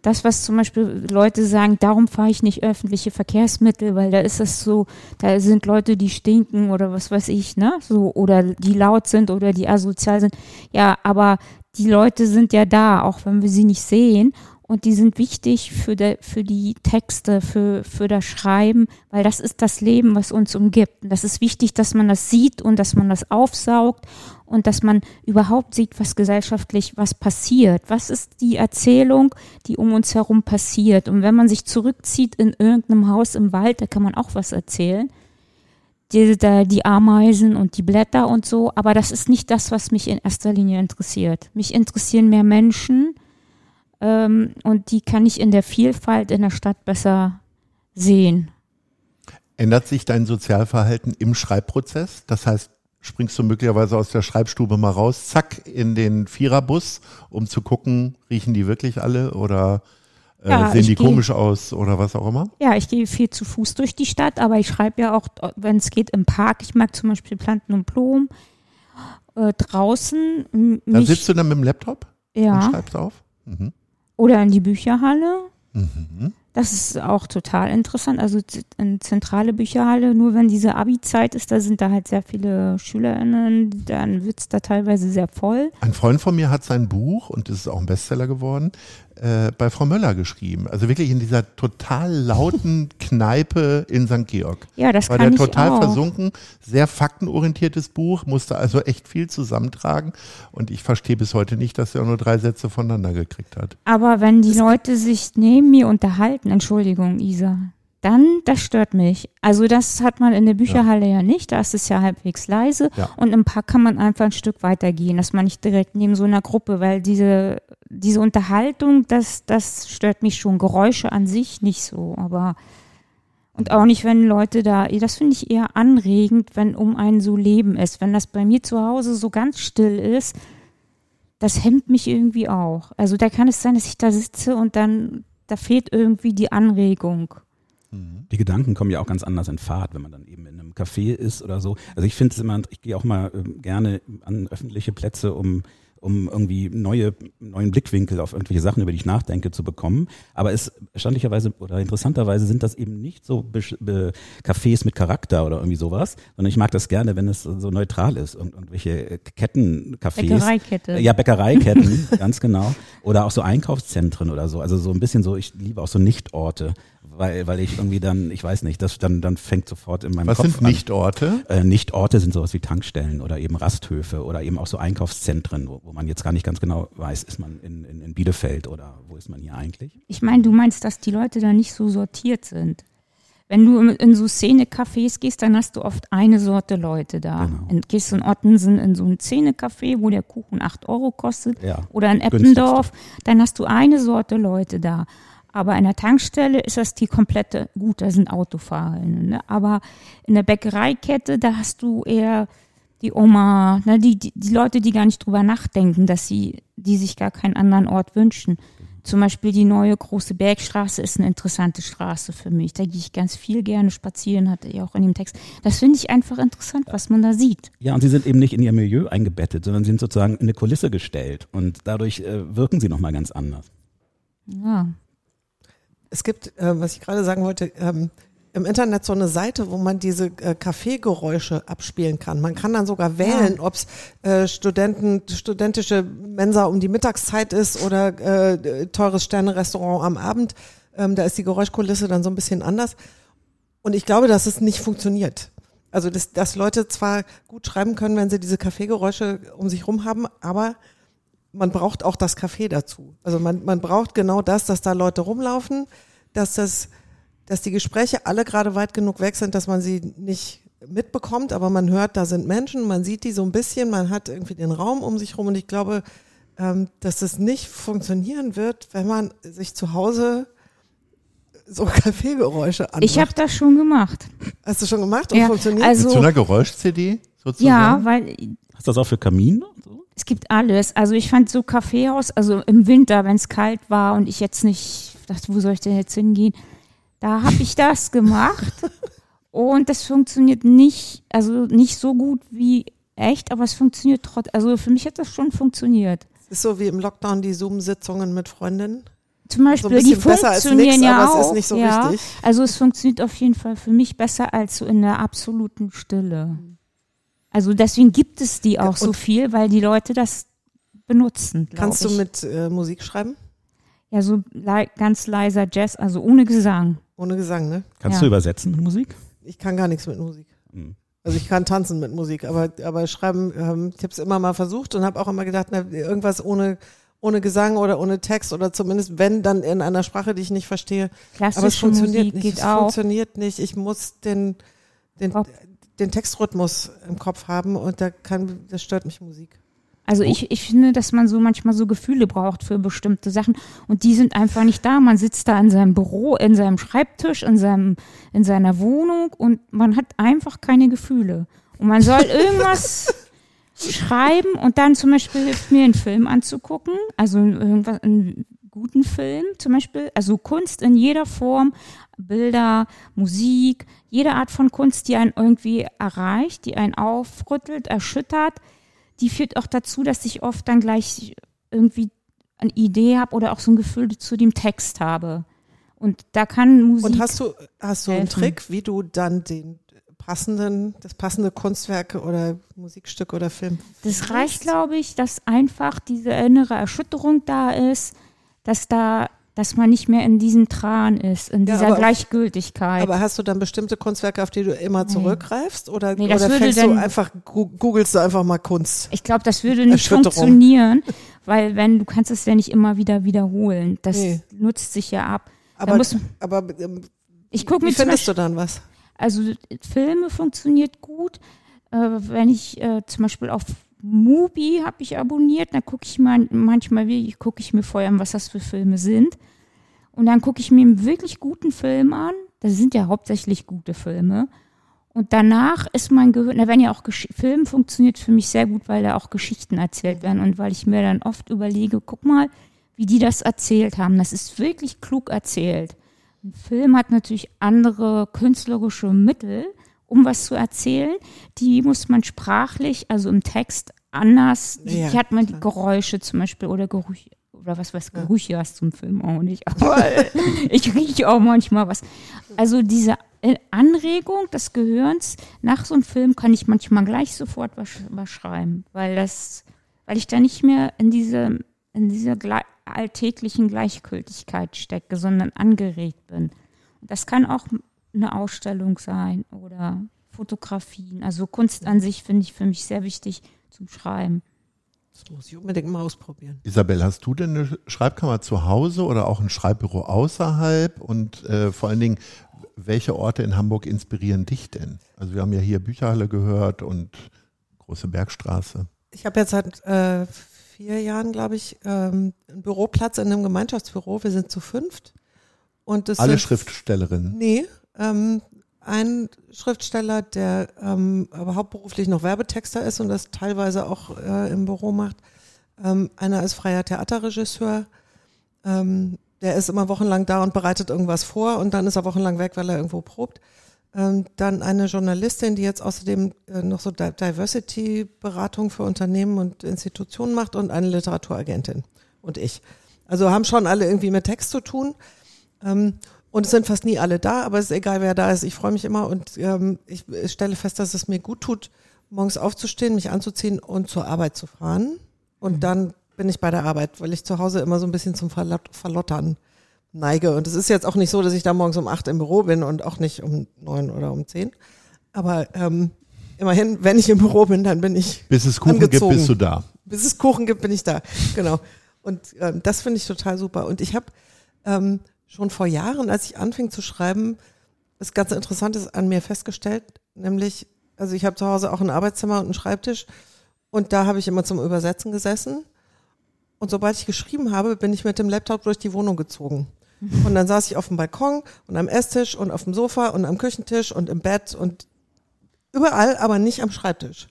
Speaker 3: das, was zum Beispiel Leute sagen, darum fahre ich nicht öffentliche Verkehrsmittel, weil da ist es so, da sind Leute, die stinken oder was weiß ich, ne? So, oder die laut sind oder die asozial sind. Ja, aber die Leute sind ja da, auch wenn wir sie nicht sehen. Und die sind wichtig für, de, für die Texte, für, für das Schreiben, weil das ist das Leben, was uns umgibt. Und das ist wichtig, dass man das sieht und dass man das aufsaugt und dass man überhaupt sieht, was gesellschaftlich, was passiert. Was ist die Erzählung, die um uns herum passiert? Und wenn man sich zurückzieht in irgendeinem Haus im Wald, da kann man auch was erzählen. Die, die Ameisen und die Blätter und so, aber das ist nicht das, was mich in erster Linie interessiert. Mich interessieren mehr Menschen ähm, und die kann ich in der Vielfalt in der Stadt besser sehen.
Speaker 2: Ändert sich dein Sozialverhalten im Schreibprozess? Das heißt, springst du möglicherweise aus der Schreibstube mal raus, zack, in den Viererbus, um zu gucken, riechen die wirklich alle oder äh,
Speaker 3: Ja,
Speaker 2: sehen die
Speaker 3: geh-
Speaker 2: komisch aus oder was auch immer?
Speaker 3: Ja, ich gehe viel zu Fuß durch die Stadt, aber ich schreibe ja auch, wenn es geht, im Park. Ich mag zum Beispiel Planten und Blumen. Äh, draußen m-
Speaker 2: Da
Speaker 3: mich,
Speaker 2: sitzt du dann mit dem Laptop und
Speaker 3: ja,
Speaker 2: schreibst auf? Mhm.
Speaker 3: Oder in die Bücherhalle.
Speaker 2: Mhm.
Speaker 3: Das ist auch total interessant. Also eine zentrale Bücherhalle, nur wenn diese Abi-Zeit ist, da sind da halt sehr viele SchülerInnen, dann wird's da teilweise sehr voll.
Speaker 2: Ein Freund von mir hat sein Buch, und es ist auch ein Bestseller geworden, äh, bei Frau Möller geschrieben. Also wirklich in dieser total lauten Kneipe in St. Georg.
Speaker 3: Ja, das
Speaker 2: War
Speaker 3: kann
Speaker 2: der
Speaker 3: ich
Speaker 2: total
Speaker 3: auch.
Speaker 2: versunken, sehr faktenorientiertes Buch, musste also echt viel zusammentragen. Und ich verstehe bis heute nicht, dass er nur drei Sätze voneinander gekriegt hat.
Speaker 3: Aber wenn die Leute sich neben mir unterhalten, Entschuldigung, Isa, dann, das stört mich. Also das hat man in der Bücherhalle ja, nicht, da ist es ja halbwegs leise
Speaker 2: Ja.
Speaker 3: und im Park kann man einfach ein Stück weitergehen, dass man nicht direkt neben so einer Gruppe, weil diese, diese Unterhaltung, das, das stört mich schon. Geräusche an sich nicht so, aber und auch nicht, wenn Leute da, das finde ich eher anregend, wenn um einen so Leben ist. Wenn das bei mir zu Hause so ganz still ist, das hemmt mich irgendwie auch. Also da kann es sein, dass ich da sitze und dann, da fehlt irgendwie die Anregung.
Speaker 5: Die Gedanken kommen ja auch ganz anders in Fahrt, wenn man dann eben in einem Café ist oder so. Also ich finde es immer, ich gehe auch mal ähm, gerne an öffentliche Plätze, um um irgendwie neue, neuen Blickwinkel auf irgendwelche Sachen, über die ich nachdenke, zu bekommen. Aber es erstaunlicherweise oder interessanterweise sind das eben nicht so Be Be Cafés mit Charakter oder irgendwie sowas, sondern ich mag das gerne, wenn es so neutral ist und irgendwelche Kettencafés.
Speaker 3: Bäckereikette.
Speaker 5: Ja, Bäckereiketten, ganz genau. Oder auch so Einkaufszentren oder so. Also so ein bisschen so, ich liebe auch so Nichtorte weil, weil ich irgendwie dann, ich weiß nicht, das dann, dann fängt sofort in meinem
Speaker 2: Was
Speaker 5: Kopf
Speaker 2: sind Nichtorte?
Speaker 5: Äh, Nichtorte sind sowas wie Tankstellen oder eben Rasthöfe oder eben auch so Einkaufszentren, wo, wo man jetzt gar nicht ganz genau weiß, ist man in, in, in Bielefeld oder wo ist man hier eigentlich?
Speaker 3: Ich meine, du meinst, dass die Leute da nicht so sortiert sind. Wenn du in so Szene-Cafés gehst, dann hast du oft eine Sorte Leute da.
Speaker 5: Genau.
Speaker 3: In, gehst du in Ottensen in so ein Szene-Café, wo der Kuchen 8 Euro kostet,
Speaker 5: Ja,
Speaker 3: oder in Eppendorf, dann hast du eine Sorte Leute da. Aber in der Tankstelle ist das die komplette, gut, da sind Autofahrerinnen, ne? aber in der Bäckereikette, da hast du eher die Oma, ne? die, die, die Leute, die gar nicht drüber nachdenken, dass sie, die sich gar keinen anderen Ort wünschen. Zum Beispiel die neue große Bergstraße ist eine interessante Straße für mich. Da gehe ich ganz viel gerne spazieren, hatte ich auch in dem Text. Das finde ich einfach interessant, was man da sieht.
Speaker 5: Ja, und sie sind eben nicht in ihr Milieu eingebettet, sondern sie sind sozusagen in eine Kulisse gestellt und dadurch äh, wirken sie nochmal ganz anders.
Speaker 3: Ja.
Speaker 4: Es gibt, äh, was ich gerade sagen wollte, ähm, im Internet so eine Seite, wo man diese äh, Kaffeegeräusche abspielen kann. Man kann dann sogar wählen, ob es äh, Studenten, studentische Mensa um die Mittagszeit ist oder äh, teures Sterne-Restaurant am Abend. Ähm, da ist die Geräuschkulisse dann so ein bisschen anders. Und ich glaube, dass es nicht funktioniert. Also, dass, dass Leute zwar gut schreiben können, wenn sie diese Kaffeegeräusche um sich rum haben, aber man braucht auch das Café dazu. Also man, man braucht genau das, dass da Leute rumlaufen, dass das, dass die Gespräche alle gerade weit genug weg sind, dass man sie nicht mitbekommt, aber man hört, da sind Menschen, man sieht die so ein bisschen, man hat irgendwie den Raum um sich rum und ich glaube, ähm, dass es nicht funktionieren wird, wenn man sich zu Hause so Kaffeegeräusche anmacht.
Speaker 3: Ich habe das schon gemacht.
Speaker 4: Hast du schon gemacht und
Speaker 3: Ja,
Speaker 4: funktioniert?
Speaker 3: also
Speaker 2: Mit so einer Geräusch-CD sozusagen?
Speaker 3: ja, weil
Speaker 5: Hast du das auch für Kamin?
Speaker 3: Es gibt alles. Also ich fand so Kaffeehaus, also im Winter, wenn es kalt war und ich jetzt nicht dachte, wo soll ich denn jetzt hingehen, da habe ich das gemacht und das funktioniert nicht, also nicht so gut wie echt, aber es funktioniert trotzdem. Also für mich hat das schon funktioniert.
Speaker 4: ist so wie im Lockdown die Zoom-Sitzungen mit Freundinnen.
Speaker 3: Zum Beispiel,
Speaker 4: ein bisschen
Speaker 3: die
Speaker 4: besser als
Speaker 3: funktionieren
Speaker 4: nix,
Speaker 3: ja
Speaker 4: aber es
Speaker 3: auch.
Speaker 4: ist nicht so
Speaker 3: ja.
Speaker 4: richtig.
Speaker 3: Also es funktioniert auf jeden Fall für mich besser als so in der absoluten Stille. Also deswegen gibt es die auch so
Speaker 4: und-
Speaker 3: viel, weil die Leute das benutzen.
Speaker 4: Kannst du
Speaker 3: ich.
Speaker 4: mit äh, Musik schreiben?
Speaker 3: Ja, so lei ganz leiser Jazz, also ohne Gesang.
Speaker 4: Ohne Gesang, ne?
Speaker 5: Kannst
Speaker 3: Ja.
Speaker 5: du übersetzen mit Musik?
Speaker 4: Ich kann gar nichts mit Musik.
Speaker 5: Mhm.
Speaker 4: Also ich kann tanzen mit Musik, aber, aber schreiben, ähm, ich habe es immer mal versucht und habe auch immer gedacht, na, irgendwas ohne, ohne Gesang oder ohne Text oder zumindest wenn, dann in einer Sprache, die ich nicht verstehe. Aber es
Speaker 3: Klassische
Speaker 4: funktioniert
Speaker 3: Musik
Speaker 4: nicht.
Speaker 3: geht
Speaker 4: es
Speaker 3: auch.
Speaker 4: funktioniert nicht. Ich muss den, den,
Speaker 3: Kopf.
Speaker 4: Den Textrhythmus im Kopf haben und da kann, das stört mich Musik.
Speaker 3: Also ich, ich finde, dass man so manchmal so Gefühle braucht für bestimmte Sachen und die sind einfach nicht da. Man sitzt da in seinem Büro, in seinem Schreibtisch, in, seinem, in seiner Wohnung und man hat einfach keine Gefühle. Und man soll irgendwas schreiben und dann zum Beispiel hilft mir einen Film anzugucken, also irgendwas, einen guten Film zum Beispiel, also Kunst in jeder Form, Bilder, Musik, jede Art von Kunst, die einen irgendwie erreicht, die einen aufrüttelt, erschüttert, die führt auch dazu, dass ich oft dann gleich irgendwie eine Idee habe oder auch so ein Gefühl zu dem Text habe. Und da kann Musik.
Speaker 4: Und hast du, hast du einen
Speaker 3: helfen.
Speaker 4: Trick, wie du dann den passenden, das passende Kunstwerk oder Musikstück oder Film
Speaker 3: Das reicht, glaube ich, dass einfach diese innere Erschütterung da ist, dass da, dass man nicht mehr in diesem Tran ist, in
Speaker 4: Ja,
Speaker 3: dieser
Speaker 4: aber-
Speaker 3: Gleichgültigkeit.
Speaker 4: Aber hast du dann bestimmte Kunstwerke, auf die du immer zurückgreifst? Oder,
Speaker 3: Nee,
Speaker 4: oder fängst du
Speaker 3: dann-
Speaker 4: einfach, gu- googelst du einfach mal Kunst?
Speaker 3: ich glaube, das würde nicht funktionieren, weil wenn du kannst es ja nicht immer wieder wiederholen. Das
Speaker 4: Nee.
Speaker 3: nutzt sich ja ab.
Speaker 4: Aber,
Speaker 3: muss,
Speaker 4: aber ähm,
Speaker 3: ich gucke
Speaker 4: wie findest
Speaker 3: Beispiel,
Speaker 4: du dann was?
Speaker 3: also Filme funktioniert gut. Äh, wenn ich äh, zum Beispiel auf Mubi habe ich abonniert, dann gucke ich mal manchmal gucke ich mir vorher an, was das für Filme sind. Und dann gucke ich mir einen wirklich guten Film an. Das sind ja hauptsächlich gute Filme. Und danach ist mein Gehirn, da werden ja auch Gesch Film funktioniert für mich sehr gut, weil da auch Geschichten erzählt werden und weil ich mir dann oft überlege, guck mal, wie die das erzählt haben. Das ist wirklich klug erzählt. Ein Film hat natürlich andere künstlerische Mittel, um was zu erzählen. Die muss man sprachlich, also im Text, anders.
Speaker 4: Ja,
Speaker 3: Hier hat man die
Speaker 4: klar.
Speaker 3: Geräusche zum Beispiel oder Gerüche. Oder was weiß Gerüche hast du im Film auch nicht. Aber ich rieche auch manchmal was. Also diese äh, Anregung des Gehirns nach so einem Film kann ich manchmal gleich sofort was, was schreiben, weil das, weil ich da nicht mehr in diese, in dieser alltäglichen Gleichgültigkeit stecke, sondern angeregt bin. Das kann auch eine Ausstellung sein oder Fotografien. Also Kunst an sich finde ich für mich sehr wichtig zum Schreiben.
Speaker 4: Das muss ich unbedingt mal ausprobieren.
Speaker 2: Isabel, hast du denn eine Schreibkammer zu Hause oder auch ein Schreibbüro außerhalb? Und äh, vor allen Dingen, welche Orte in Hamburg inspirieren dich denn? Also wir haben ja hier Bücherhalle gehört und Große Bergstraße.
Speaker 4: Ich habe jetzt seit äh, vier Jahren, glaube ich, ähm, einen Büroplatz in einem Gemeinschaftsbüro. Wir sind zu fünft. Und das
Speaker 2: Alle
Speaker 4: sind,
Speaker 2: Schriftstellerinnen.
Speaker 4: Nee, ähm, ein Schriftsteller, der ähm, aber hauptberuflich noch Werbetexter ist und das teilweise auch äh, im Büro macht. Ähm, einer ist freier Theaterregisseur. Ähm, der ist immer wochenlang da und bereitet irgendwas vor und dann ist er wochenlang weg, weil er irgendwo probt. Ähm, dann eine Journalistin, die jetzt außerdem äh, noch so Di- Diversity-Beratung für Unternehmen und Institutionen macht und eine Literaturagentin und ich. Also haben schon alle irgendwie mit Text zu tun. Ähm, und es sind fast nie alle da, aber es ist egal, wer da ist. Ich freue mich immer und ähm, ich stelle fest, dass es mir gut tut, morgens aufzustehen, mich anzuziehen und zur Arbeit zu fahren. Und dann bin ich bei der Arbeit, weil ich zu Hause immer so ein bisschen zum Verlot Verlottern neige. Und es ist jetzt auch nicht so, dass ich da morgens um acht im Büro bin und auch nicht um neun oder um zehn. Aber ähm, immerhin, wenn ich im Büro bin, dann bin ich
Speaker 2: Bis es Kuchen
Speaker 4: Angezogen.
Speaker 2: gibt, bist du da.
Speaker 4: bis es Kuchen gibt, bin ich da. Genau. Und ähm, das finde ich total super. Und ich habe ähm, schon vor Jahren, als ich anfing zu schreiben, was ganz Interessantes an mir festgestellt, nämlich, also ich habe zu Hause auch ein Arbeitszimmer und einen Schreibtisch und da habe ich immer zum Übersetzen gesessen. Und sobald ich geschrieben habe, bin ich mit dem Laptop durch die Wohnung gezogen. Und dann saß ich auf dem Balkon und am Esstisch und auf dem Sofa und am Küchentisch und im Bett und überall, aber nicht am Schreibtisch.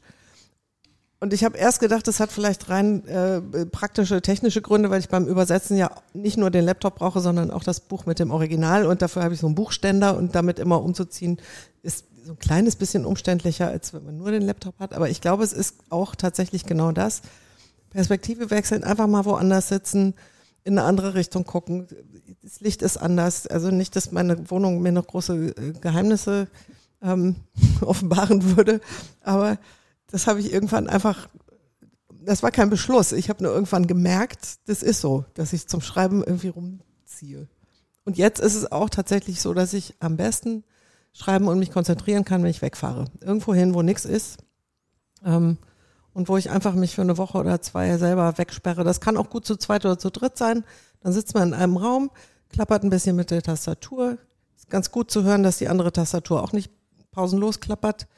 Speaker 4: Und ich habe erst gedacht, das hat vielleicht rein äh, praktische, technische Gründe, weil ich beim Übersetzen ja nicht nur den Laptop brauche, sondern auch das Buch mit dem Original. Und dafür habe ich so einen Buchständer und damit immer umzuziehen, ist so ein kleines bisschen umständlicher, als wenn man nur den Laptop hat. Aber ich glaube, es ist auch tatsächlich genau das. Perspektive wechseln, einfach mal woanders sitzen, in eine andere Richtung gucken. Das Licht ist anders. Also nicht, dass meine Wohnung mir noch große äh, Geheimnisse ähm, offenbaren würde, aber das habe ich irgendwann einfach, das war kein Beschluss. Ich habe nur irgendwann gemerkt, das ist so, dass ich zum Schreiben irgendwie rumziehe. Und jetzt ist es auch tatsächlich so, dass ich am besten schreiben und mich konzentrieren kann, wenn ich wegfahre. Irgendwo hin, wo nichts ist. Ähm, und wo ich einfach mich für eine Woche oder zwei selber wegsperre. Das kann auch gut zu zweit oder zu dritt sein. Dann sitzt man in einem Raum, klappert ein bisschen mit der Tastatur. Ist ganz gut zu hören, dass die andere Tastatur auch nicht pausenlos klappert.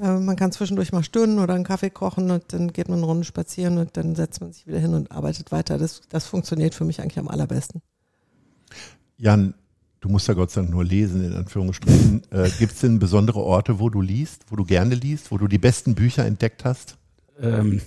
Speaker 4: Äh, man kann zwischendurch mal stöhnen oder einen Kaffee kochen und dann geht man eine Runde spazieren und dann setzt man sich wieder hin und arbeitet weiter. Das, das funktioniert für mich eigentlich am allerbesten.
Speaker 2: Jan, du musst ja Gott sei Dank nur lesen, in Anführungsstrichen. Äh, Gibt es denn besondere Orte, wo du liest, wo du gerne liest, wo du die besten Bücher entdeckt hast?
Speaker 5: Ähm,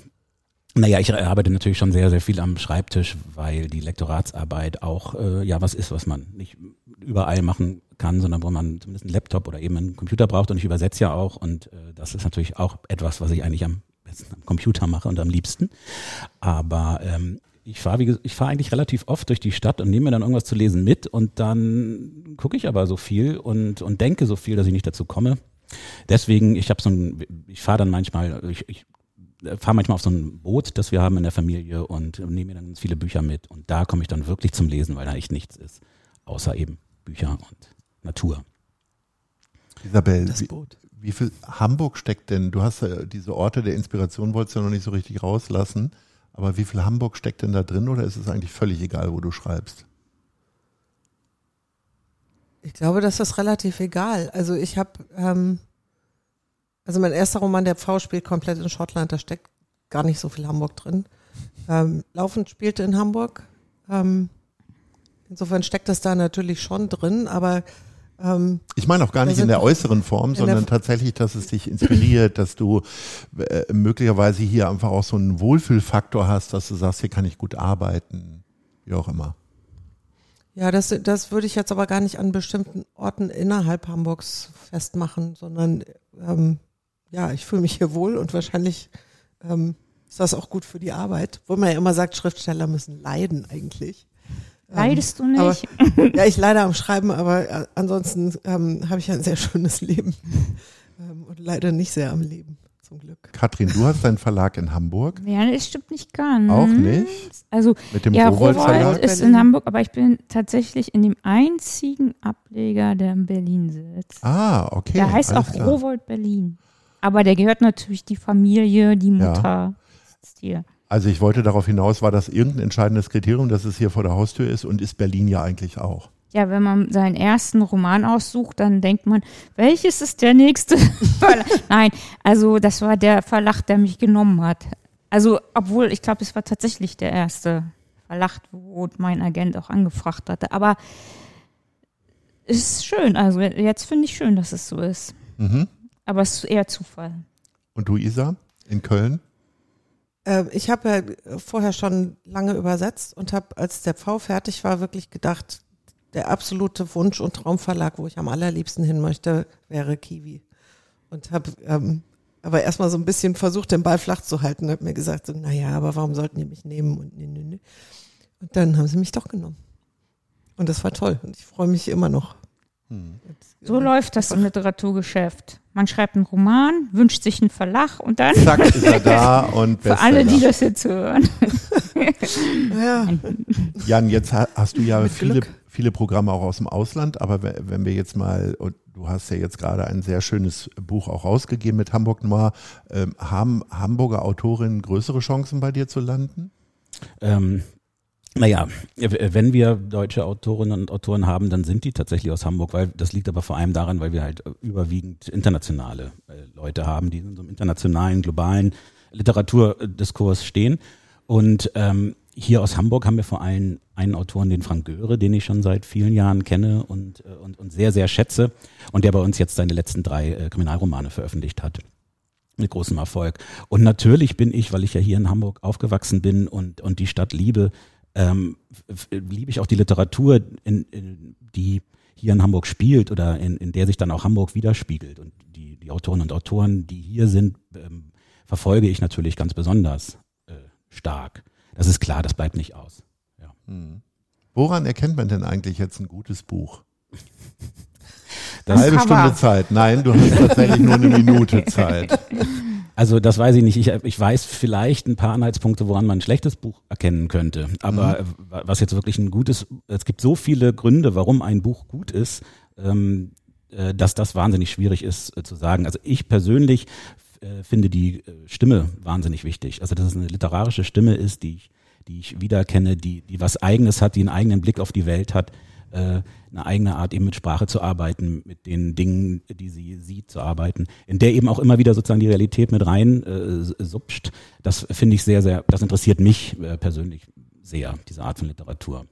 Speaker 5: naja, ich arbeite natürlich schon sehr, sehr viel am Schreibtisch, weil die Lektoratsarbeit auch äh, ja was ist, was man nicht überall machen kann, sondern wo man zumindest einen Laptop oder eben einen Computer braucht und ich übersetze ja auch und äh, das ist natürlich auch etwas, was ich eigentlich am besten am Computer mache und am liebsten. Aber ähm, ich fahre ich fahre eigentlich relativ oft durch die Stadt und nehme mir dann irgendwas zu lesen mit und dann gucke ich aber so viel und und denke so viel, dass ich nicht dazu komme. Deswegen, ich habe so ein, ich fahre dann manchmal, ich, ich fahre manchmal auf so ein Boot, das wir haben in der Familie und nehme mir dann ganz viele Bücher mit und da komme ich dann wirklich zum Lesen, weil da echt nichts ist, außer eben Bücher und Natur.
Speaker 2: Isabel,
Speaker 4: Das
Speaker 2: wie,
Speaker 4: Boot.
Speaker 2: wie viel Hamburg steckt denn? Du hast ja diese Orte der Inspiration, wolltest du ja noch nicht so richtig rauslassen. Aber wie viel Hamburg steckt denn da drin oder ist es eigentlich völlig egal, wo du schreibst?
Speaker 4: Ich glaube, das ist relativ egal. Also ich habe, ähm, also mein erster Roman, der Pfau, spielt komplett in Schottland. Da steckt gar nicht so viel Hamburg drin. Ähm, Laufend spielte in Hamburg. Ähm, insofern steckt das da natürlich schon drin, aber ähm,
Speaker 2: Ich meine auch gar nicht in der äußeren Form,
Speaker 4: der
Speaker 2: sondern tatsächlich, dass es dich inspiriert, dass du äh, möglicherweise hier einfach auch so einen Wohlfühlfaktor hast, dass du sagst, hier kann ich gut arbeiten, wie auch immer.
Speaker 4: ja, das, das würde ich jetzt aber gar nicht an bestimmten Orten innerhalb Hamburgs festmachen, sondern ähm, ja, ich fühle mich hier wohl und wahrscheinlich ähm, ist das auch gut für die Arbeit. Wo man ja immer sagt, Schriftsteller müssen leiden eigentlich.
Speaker 3: Leidest du
Speaker 4: Ähm, Aber,
Speaker 3: nicht?
Speaker 4: ja, ich leide am Schreiben, aber äh, ansonsten ähm, habe ich ein sehr schönes Leben ähm, und leider nicht sehr am Leben, zum Glück.
Speaker 2: Katrin, du hast deinen Verlag in Hamburg.
Speaker 3: Ja, das stimmt nicht ganz.
Speaker 2: Auch nicht?
Speaker 3: Also,
Speaker 2: Mit dem
Speaker 3: ja,
Speaker 2: Rowold
Speaker 3: Rowold
Speaker 2: Verlag?
Speaker 3: ist in Hamburg, aber ich bin tatsächlich in dem einzigen Ableger, der in Berlin sitzt.
Speaker 2: Ah, okay.
Speaker 3: der heißt
Speaker 2: alles
Speaker 3: auch
Speaker 2: klar.
Speaker 3: Rowold Berlin. Aber der gehört natürlich die Familie, die
Speaker 2: Ja.
Speaker 3: Mutter. Hier.
Speaker 2: Also ich wollte darauf hinaus, war das irgendein entscheidendes Kriterium, dass es hier vor der Haustür ist und ist Berlin ja eigentlich auch.
Speaker 3: Ja, wenn man seinen ersten Roman aussucht, dann denkt man, welches ist der nächste? Nein, also das war der Verlag, der mich genommen hat. Also, obwohl, ich glaube, es war tatsächlich der erste Verlag, wo mein Agent auch angefragt hatte. Aber es ist schön, also jetzt finde ich schön, dass es so ist.
Speaker 2: Mhm.
Speaker 3: Aber es ist eher Zufall.
Speaker 2: Und du, Isa, in Köln?
Speaker 4: Äh, ich habe ja vorher schon lange übersetzt und habe, als der V fertig war, wirklich gedacht, der absolute Wunsch- und Traumverlag, wo ich am allerliebsten hin möchte, wäre Kiwi. Und habe ähm, aber erstmal so ein bisschen versucht, den Ball flach zu halten. Habe mir gesagt, so, naja, aber warum sollten die mich nehmen? Und, nee, nee, nee. und dann haben sie mich doch genommen. Und das war toll. Und ich freue mich immer noch. Jetzt,
Speaker 3: So läuft das im Literaturgeschäft. Man schreibt einen Roman, wünscht sich einen Verlag und dann
Speaker 2: Zack, ist er da und
Speaker 3: für alle, die das jetzt hören.
Speaker 4: Ja,
Speaker 2: Jan, jetzt ha- hast du ja
Speaker 4: Mit
Speaker 2: viele,
Speaker 4: Glück.
Speaker 2: viele Programme auch aus dem Ausland, aber we- wenn wir jetzt mal, und du hast ja jetzt gerade ein sehr schönes Buch auch rausgegeben mit Hamburg Noir, ähm, haben Hamburger Autorinnen größere Chancen bei dir zu landen?
Speaker 5: Ähm, naja, wenn wir deutsche Autorinnen und Autoren haben, dann sind die tatsächlich aus Hamburg, weil das liegt aber vor allem daran, weil wir halt überwiegend internationale äh, Leute haben, die in einem internationalen, globalen Literaturdiskurs stehen. Und ähm, hier aus Hamburg haben wir vor allem einen Autoren, den Frank Göre, den ich schon seit vielen Jahren kenne und, äh, und, und sehr, sehr schätze und der bei uns jetzt seine letzten drei äh, Kriminalromane veröffentlicht hat mit großem Erfolg. Und natürlich bin ich, weil ich ja hier in Hamburg aufgewachsen bin und, und die Stadt liebe, ähm, liebe ich auch die Literatur, in, in, die hier in Hamburg spielt oder in, in der sich dann auch Hamburg widerspiegelt. Und die, die Autorinnen und Autoren, die hier sind, ähm, verfolge ich natürlich ganz besonders äh, stark. Das ist klar, das bleibt nicht aus. Ja.
Speaker 2: Woran erkennt man denn eigentlich jetzt ein gutes Buch?
Speaker 5: Das,
Speaker 2: Halbe. Stunde Zeit. Nein, du hast tatsächlich nur eine Minute Zeit.
Speaker 5: Also das weiß ich nicht. Ich, ich weiß vielleicht ein paar Anhaltspunkte, woran man ein schlechtes Buch erkennen könnte. Aber äh, was jetzt wirklich ein gutes, es gibt so viele Gründe, warum ein Buch gut ist, ähm, äh, dass das wahnsinnig schwierig ist äh, zu sagen. Also ich persönlich äh, finde die äh, Stimme wahnsinnig wichtig. Also dass es eine literarische Stimme ist, die ich, die ich wiedererkenne, die, die was Eigenes hat, die einen eigenen Blick auf die Welt hat, äh, eine eigene Art eben mit Sprache zu arbeiten, mit den Dingen, die sie sieht, zu arbeiten, in der eben auch immer wieder sozusagen die Realität mit rein äh, supscht. Das finde ich sehr, sehr, das interessiert mich äh, persönlich sehr, diese Art von Literatur.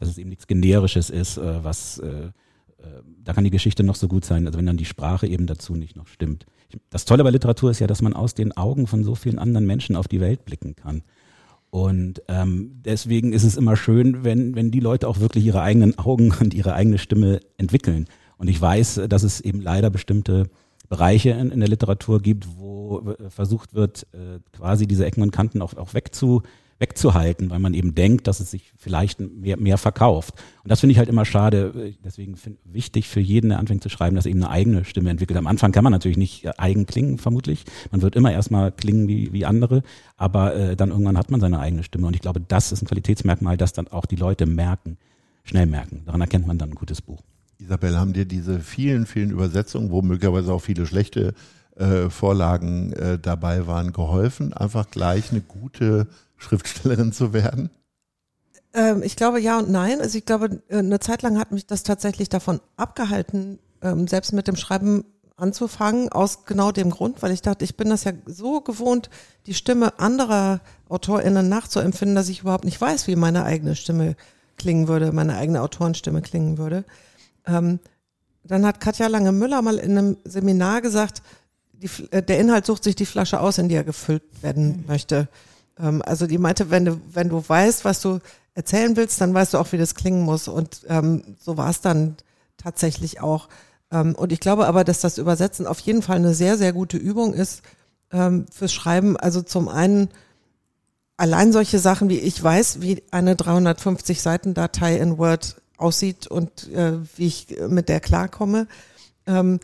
Speaker 5: Dass es eben nichts Generisches ist, äh, was äh, äh, da kann die Geschichte noch so gut sein, also wenn dann die Sprache eben dazu nicht noch stimmt. Das Tolle bei Literatur ist ja, dass man aus den Augen von so vielen anderen Menschen auf die Welt blicken kann. Und ähm, deswegen ist es immer schön, wenn, wenn die Leute auch wirklich ihre eigenen Augen und ihre eigene Stimme entwickeln. Und ich weiß, dass es eben leider bestimmte Bereiche in, in der Literatur gibt, wo äh, versucht wird, äh, quasi diese Ecken und Kanten auch, auch wegzu, wegzuhalten, weil man eben denkt, dass es sich vielleicht mehr, mehr verkauft. Und das finde ich halt immer schade. Deswegen find, wichtig für jeden, der anfängt zu schreiben, dass er eben eine eigene Stimme entwickelt. Am Anfang kann man natürlich nicht äh, eigen klingen, vermutlich. Man wird immer erstmal klingen wie, wie andere, aber äh, dann irgendwann hat man seine eigene Stimme. Und ich glaube, das ist ein Qualitätsmerkmal, das dann auch die Leute merken, schnell merken. Daran erkennt man dann ein gutes Buch.
Speaker 2: Isabel, haben dir diese vielen, vielen Übersetzungen, wo möglicherweise auch viele schlechte äh, Vorlagen äh, dabei waren, geholfen, einfach gleich eine gute Schriftstellerin zu werden?
Speaker 4: Ähm, ich glaube ja und nein. Also ich glaube, äh, eine Zeit lang hat mich das tatsächlich davon abgehalten, ähm, selbst mit dem Schreiben anzufangen, aus genau dem Grund, weil ich dachte, ich bin das ja so gewohnt, die Stimme anderer AutorInnen nachzuempfinden, dass ich überhaupt nicht weiß, wie meine eigene Stimme klingen würde, meine eigene Autorenstimme klingen würde. Ähm, dann hat Katja Lange-Müller mal in einem Seminar gesagt, die, äh, der Inhalt sucht sich die Flasche aus, in die er gefüllt werden möchte. Ähm, also die meinte, wenn du, wenn du weißt, was du erzählen willst, dann weißt du auch, wie das klingen muss. Und ähm, so war es dann tatsächlich auch. Ähm, und ich glaube aber, dass das Übersetzen auf jeden Fall eine sehr, sehr gute Übung ist ähm, fürs Schreiben. Also zum einen allein solche Sachen wie ich weiß, wie eine 350 Seiten Datei in Word aussieht und äh, wie ich mit der klarkomme. Ähm,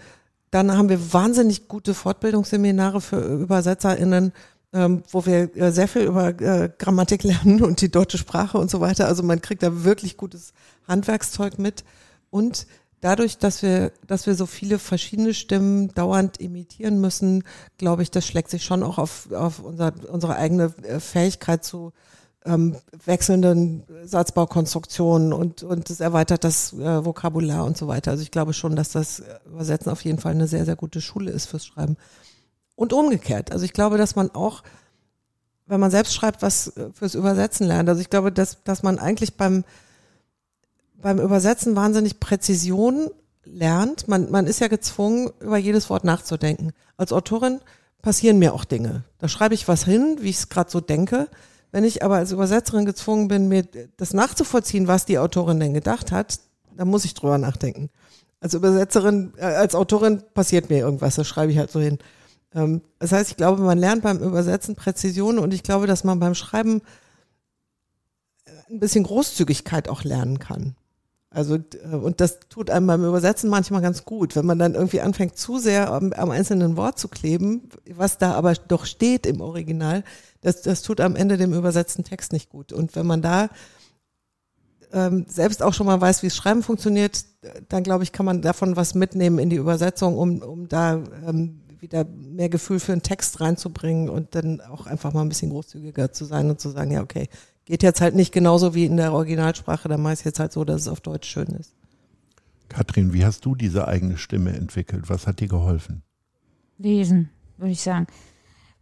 Speaker 4: dann haben wir wahnsinnig gute Fortbildungsseminare für ÜbersetzerInnen, ähm, wo wir äh, sehr viel über äh, Grammatik lernen und die deutsche Sprache und so weiter. Also man kriegt da wirklich gutes Handwerkszeug mit. Und dadurch, dass wir, dass wir so viele verschiedene Stimmen dauernd imitieren müssen, glaube ich, das schlägt sich schon auch auf, auf unser, unsere eigene äh, Fähigkeit zu ähm, wechselnden Satzbaukonstruktionen und, und es erweitert das äh, Vokabular und so weiter. Also ich glaube schon, dass das Übersetzen auf jeden Fall eine sehr, sehr gute Schule ist fürs Schreiben. Und umgekehrt. Also ich glaube, dass man auch, wenn man selbst schreibt, was äh, fürs Übersetzen lernt. Also ich glaube, dass, dass man eigentlich beim, beim Übersetzen wahnsinnig Präzision lernt. Man, man ist ja gezwungen, über jedes Wort nachzudenken. Als Autorin passieren mir auch Dinge. Da schreibe ich was hin, wie ich es gerade so denke. Wenn ich aber als Übersetzerin gezwungen bin, mir das nachzuvollziehen, was die Autorin denn gedacht hat, dann muss ich drüber nachdenken. Als Übersetzerin, äh, als Autorin passiert mir irgendwas, das schreibe ich halt so hin. Ähm, das heißt, ich glaube, man lernt beim Übersetzen Präzision und ich glaube, dass man beim Schreiben äh, ein bisschen Großzügigkeit auch lernen kann. Also, äh, und das tut einem beim Übersetzen manchmal ganz gut, wenn man dann irgendwie anfängt, zu sehr am, am, einzelnen Wort zu kleben, was da aber doch steht im Original, das, das tut am Ende dem übersetzten Text nicht gut. Und wenn man da ähm, selbst auch schon mal weiß, wie es Schreiben funktioniert, dann glaube ich, kann man davon was mitnehmen in die Übersetzung, um, um da ähm, wieder mehr Gefühl für einen Text reinzubringen und dann auch einfach mal ein bisschen großzügiger zu sein und zu sagen, ja, okay, geht jetzt halt nicht genauso wie in der Originalsprache, dann mache ich jetzt halt so, dass es auf Deutsch schön ist.
Speaker 2: Katrin, wie hast du diese eigene Stimme entwickelt? Was hat dir geholfen?
Speaker 3: Lesen, würde ich sagen.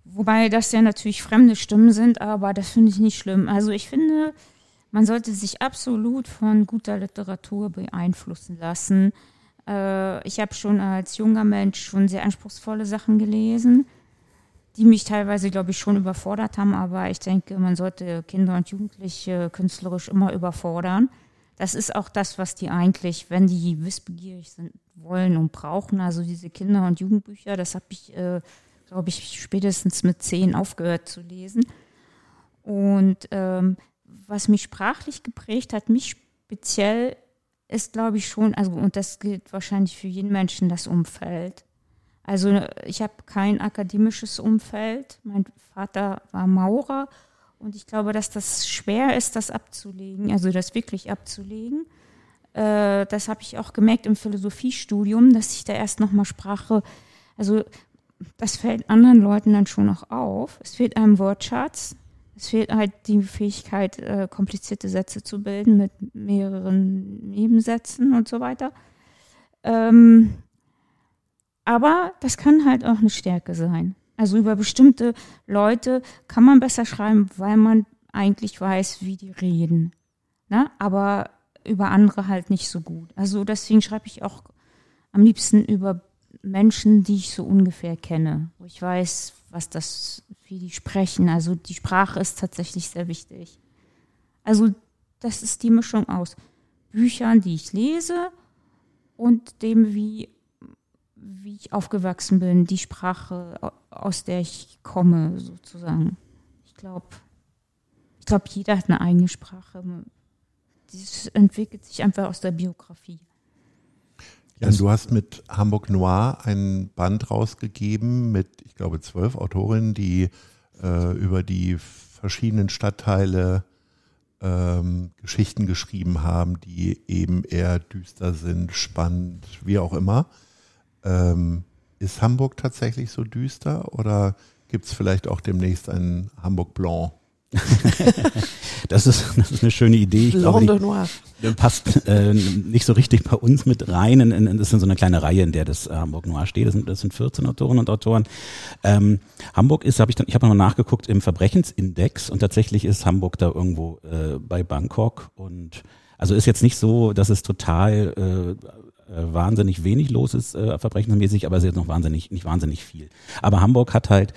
Speaker 3: Wobei das ja natürlich fremde Stimmen sind, aber das finde ich nicht schlimm. Also ich finde, man sollte sich absolut von guter Literatur beeinflussen lassen. Äh, ich habe schon als junger Mensch schon sehr anspruchsvolle Sachen gelesen, die mich teilweise, glaube ich, schon überfordert haben, aber ich denke, man sollte Kinder und Jugendliche künstlerisch immer überfordern. Das ist auch das, was die eigentlich, wenn die wissbegierig sind, wollen und brauchen. Also diese Kinder- und Jugendbücher, das habe ich äh, glaube ich, spätestens mit zehn aufgehört zu lesen. Und ähm, was mich sprachlich geprägt hat, mich speziell, ist, glaube ich, schon, also, und das gilt wahrscheinlich für jeden Menschen, das Umfeld. Also ich habe kein akademisches Umfeld. Mein Vater war Maurer und ich glaube, dass das schwer ist, das abzulegen, also das wirklich abzulegen. Äh, das habe ich auch gemerkt im Philosophiestudium, dass ich da erst nochmal Sprache, also das fällt anderen Leuten dann schon noch auf. Es fehlt einem Wortschatz. Es fehlt halt die Fähigkeit, äh, komplizierte Sätze zu bilden mit mehreren Nebensätzen und so weiter. Ähm, aber das kann halt auch eine Stärke sein. Also über bestimmte Leute kann man besser schreiben, weil man eigentlich weiß, wie die reden. Ne? Aber über andere halt nicht so gut. Also deswegen schreibe ich auch am liebsten über Menschen, die ich so ungefähr kenne, wo ich weiß, was das, wie die sprechen. Also die Sprache ist tatsächlich sehr wichtig. Also das ist die Mischung aus Büchern, die ich lese und dem, wie, wie ich aufgewachsen bin, die Sprache, aus der ich komme, sozusagen. Ich glaube, ich glaube, jeder hat eine eigene Sprache. Das entwickelt sich einfach aus der Biografie.
Speaker 2: Ja, du hast mit Hamburg Noir ein Band rausgegeben mit, ich glaube, zwölf Autorinnen, die äh, über die verschiedenen Stadtteile ähm, Geschichten geschrieben haben, die eben eher düster sind, spannend, wie auch immer. Ähm, ist Hamburg tatsächlich so düster oder gibt es vielleicht auch demnächst einen Hamburg Blanc?
Speaker 5: das, ist, das ist eine schöne Idee. Ich glaube, die, passt äh, nicht so richtig bei uns mit rein. In, in, das ist so eine kleine Reihe, in der das äh, Hamburg Noir steht. Das sind, das sind 14 Autorinnen und Autoren. Ähm, Hamburg ist, habe ich dann, ich habe noch nachgeguckt im Verbrechensindex und tatsächlich ist Hamburg da irgendwo äh, bei Bangkok und also ist jetzt nicht so, dass es total äh, äh wahnsinnig wenig los ist, äh, verbrechensmäßig, aber es ist jetzt noch wahnsinnig, nicht wahnsinnig viel. Aber Hamburg hat halt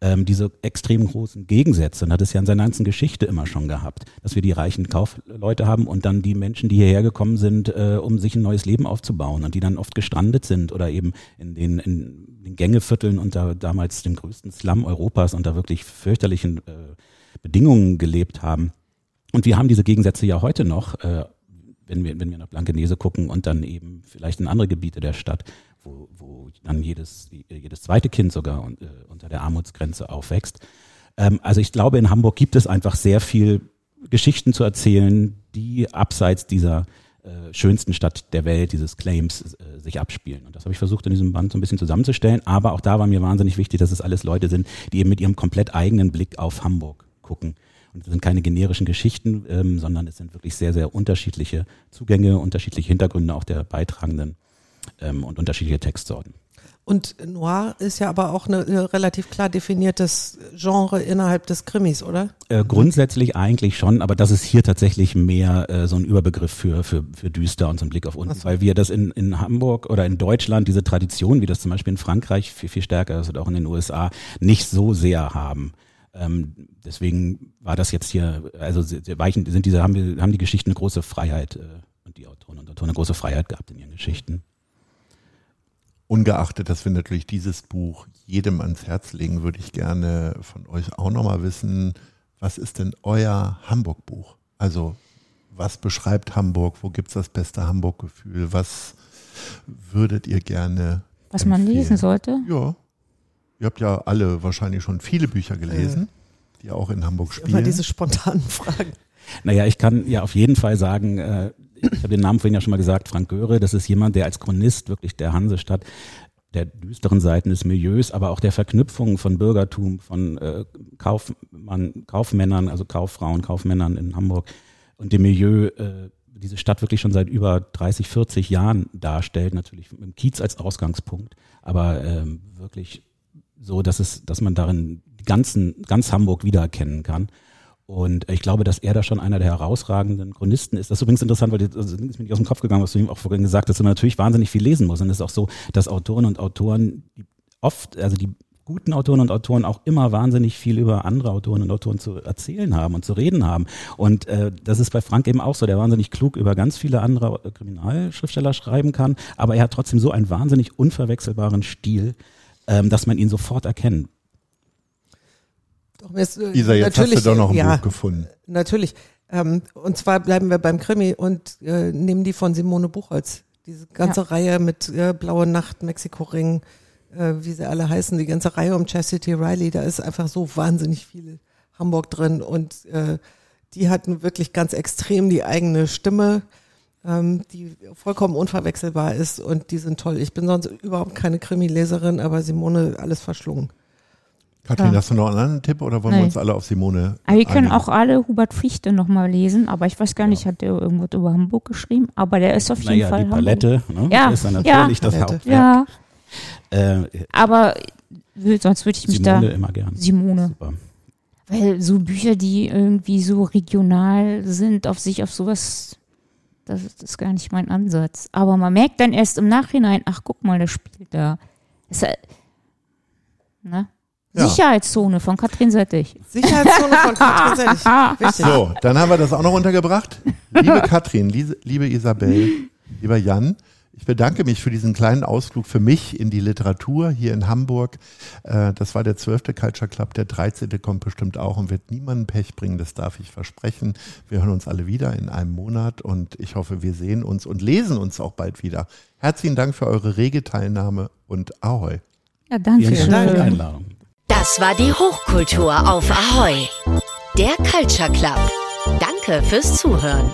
Speaker 5: ähm, diese extrem großen Gegensätze. Und hat es ja in seiner ganzen Geschichte immer schon gehabt, dass wir die reichen Kaufleute haben und dann die Menschen, die hierher gekommen sind, äh, um sich ein neues Leben aufzubauen und die dann oft gestrandet sind oder eben in den, in den Gängevierteln unter damals dem größten Slum Europas unter wirklich fürchterlichen äh, Bedingungen gelebt haben. Und wir haben diese Gegensätze ja heute noch, äh, wenn wir, wenn wir nach Blankenese gucken und dann eben vielleicht in andere Gebiete der Stadt, wo, wo dann jedes, jedes zweite Kind sogar äh, unter der Armutsgrenze aufwächst. Ähm, also ich glaube, in Hamburg gibt es einfach sehr viel Geschichten zu erzählen, die abseits dieser äh, schönsten Stadt der Welt, dieses Claims, äh, sich abspielen. Und das habe ich versucht in diesem Band so ein bisschen zusammenzustellen. Aber auch da war mir wahnsinnig wichtig, dass es alles Leute sind, die eben mit ihrem komplett eigenen Blick auf Hamburg gucken. Und es sind keine generischen Geschichten, ähm, sondern es sind wirklich sehr, sehr unterschiedliche Zugänge, unterschiedliche Hintergründe auch der Beitragenden ähm, und unterschiedliche Textsorten.
Speaker 4: Und Noir ist ja aber auch ein relativ klar definiertes Genre innerhalb des Krimis, oder?
Speaker 5: Äh, grundsätzlich eigentlich schon, aber das ist hier tatsächlich mehr äh, so ein Überbegriff für, für, für düster und so ein Blick auf unten, so. weil wir das in, in Hamburg oder in Deutschland, diese Tradition, wie das zum Beispiel in Frankreich viel, viel stärker ist oder auch in den USA, nicht so sehr haben. Ähm, deswegen war das jetzt hier, also weichen sind diese, haben, wir, haben die Geschichten eine große Freiheit äh, und die Autoren und Autoren eine große Freiheit gehabt in ihren Geschichten.
Speaker 2: Ungeachtet, dass wir natürlich dieses Buch jedem ans Herz legen, würde ich gerne von euch auch nochmal wissen, was ist denn euer Hamburg-Buch? Also was beschreibt Hamburg? Wo gibt es das beste Hamburg-Gefühl? Was würdet ihr gerne?
Speaker 3: Was empfehlen? man lesen sollte?
Speaker 2: Ja. Ihr habt ja alle wahrscheinlich schon viele Bücher gelesen, äh, die auch in Hamburg spielen.
Speaker 4: Immer diese spontanen Fragen.
Speaker 5: Naja, ich kann ja auf jeden Fall sagen, äh, ich habe den Namen vorhin ja schon mal gesagt, Frank Göre, das ist jemand, der als Chronist wirklich der Hansestadt der düsteren Seiten des Milieus, aber auch der Verknüpfung von Bürgertum, von äh, Kaufmann, Kaufmännern, also Kauffrauen, Kaufmännern in Hamburg und dem Milieu äh, diese Stadt wirklich schon seit über 30, 40 Jahren darstellt, natürlich mit dem Kiez als Ausgangspunkt, aber ähm, wirklich so, dass es, dass man darin die ganzen, ganz Hamburg wiedererkennen kann. Und ich glaube, dass er da schon einer der herausragenden Chronisten ist. Das ist übrigens interessant, weil das ist mir nicht aus dem Kopf gegangen, was du ihm auch vorhin gesagt hast, dass man natürlich wahnsinnig viel lesen muss. Und es ist auch so, dass Autoren und Autoren oft, also die guten Autoren und Autoren auch immer wahnsinnig viel über andere Autoren und Autoren zu erzählen haben und zu reden haben. Und äh, das ist bei Frank eben auch so, der wahnsinnig klug über ganz viele andere Kriminalschriftsteller schreiben kann, aber er hat trotzdem so einen wahnsinnig unverwechselbaren Stil, ähm, dass man ihn sofort erkennt.
Speaker 2: Ist, äh, Isa, jetzt hast du doch noch ein ja, Buch gefunden.
Speaker 4: Natürlich. Ähm, und zwar bleiben wir beim Krimi und äh, nehmen die von Simone Buchholz. Diese ganze ja. Reihe mit äh, Blaue Nacht, Mexiko-Ring, äh, wie sie alle heißen, die ganze Reihe um Chastity Riley, da ist einfach so wahnsinnig viel Hamburg drin und äh, die hatten wirklich ganz extrem die eigene Stimme, ähm, die vollkommen unverwechselbar ist und die sind toll. Ich bin sonst überhaupt keine Krimi-Leserin, aber Simone alles verschlungen.
Speaker 2: Kathrin, ja. hast du noch einen anderen Tipp oder wollen Nein. wir uns alle auf Simone?
Speaker 3: Aber wir können auch alle Hubert Fichte nochmal lesen, aber ich weiß gar nicht, ja. hat der irgendwas über Hamburg geschrieben? Aber der ist auf jeden naja, Fall.
Speaker 5: Die Palette,
Speaker 3: ne? ja.
Speaker 5: ist dann natürlich ja. das Hauptwerk.
Speaker 3: Ja. Äh, aber sonst würde ich mich
Speaker 5: Simone
Speaker 3: da.
Speaker 5: immer gern.
Speaker 3: Simone. Super. Weil so Bücher, die irgendwie so regional sind, auf sich auf sowas, das ist gar nicht mein Ansatz. Aber man merkt dann erst im Nachhinein, ach guck mal, der spielt da. Ist, ne? Ja. Sicherheitszone von Katrin Settig.
Speaker 4: Sicherheitszone von Katrin Settig.
Speaker 2: So, dann haben wir das auch noch untergebracht. Liebe Katrin, liebe Isabel, lieber Jan, ich bedanke mich für diesen kleinen Ausflug für mich in die Literatur hier in Hamburg. Äh, das war der zwölfte Culture Club. Der 13. kommt bestimmt auch und wird niemanden Pech bringen, das darf ich versprechen. Wir hören uns alle wieder in einem Monat und ich hoffe, wir sehen uns und lesen uns auch bald wieder. Herzlichen Dank für eure rege Teilnahme und Ahoi.
Speaker 3: Ja, danke.
Speaker 5: Vielen Dank für die Einladung.
Speaker 1: Das war die Hochkultur auf Ahoi. Der Culture Club. Danke fürs Zuhören.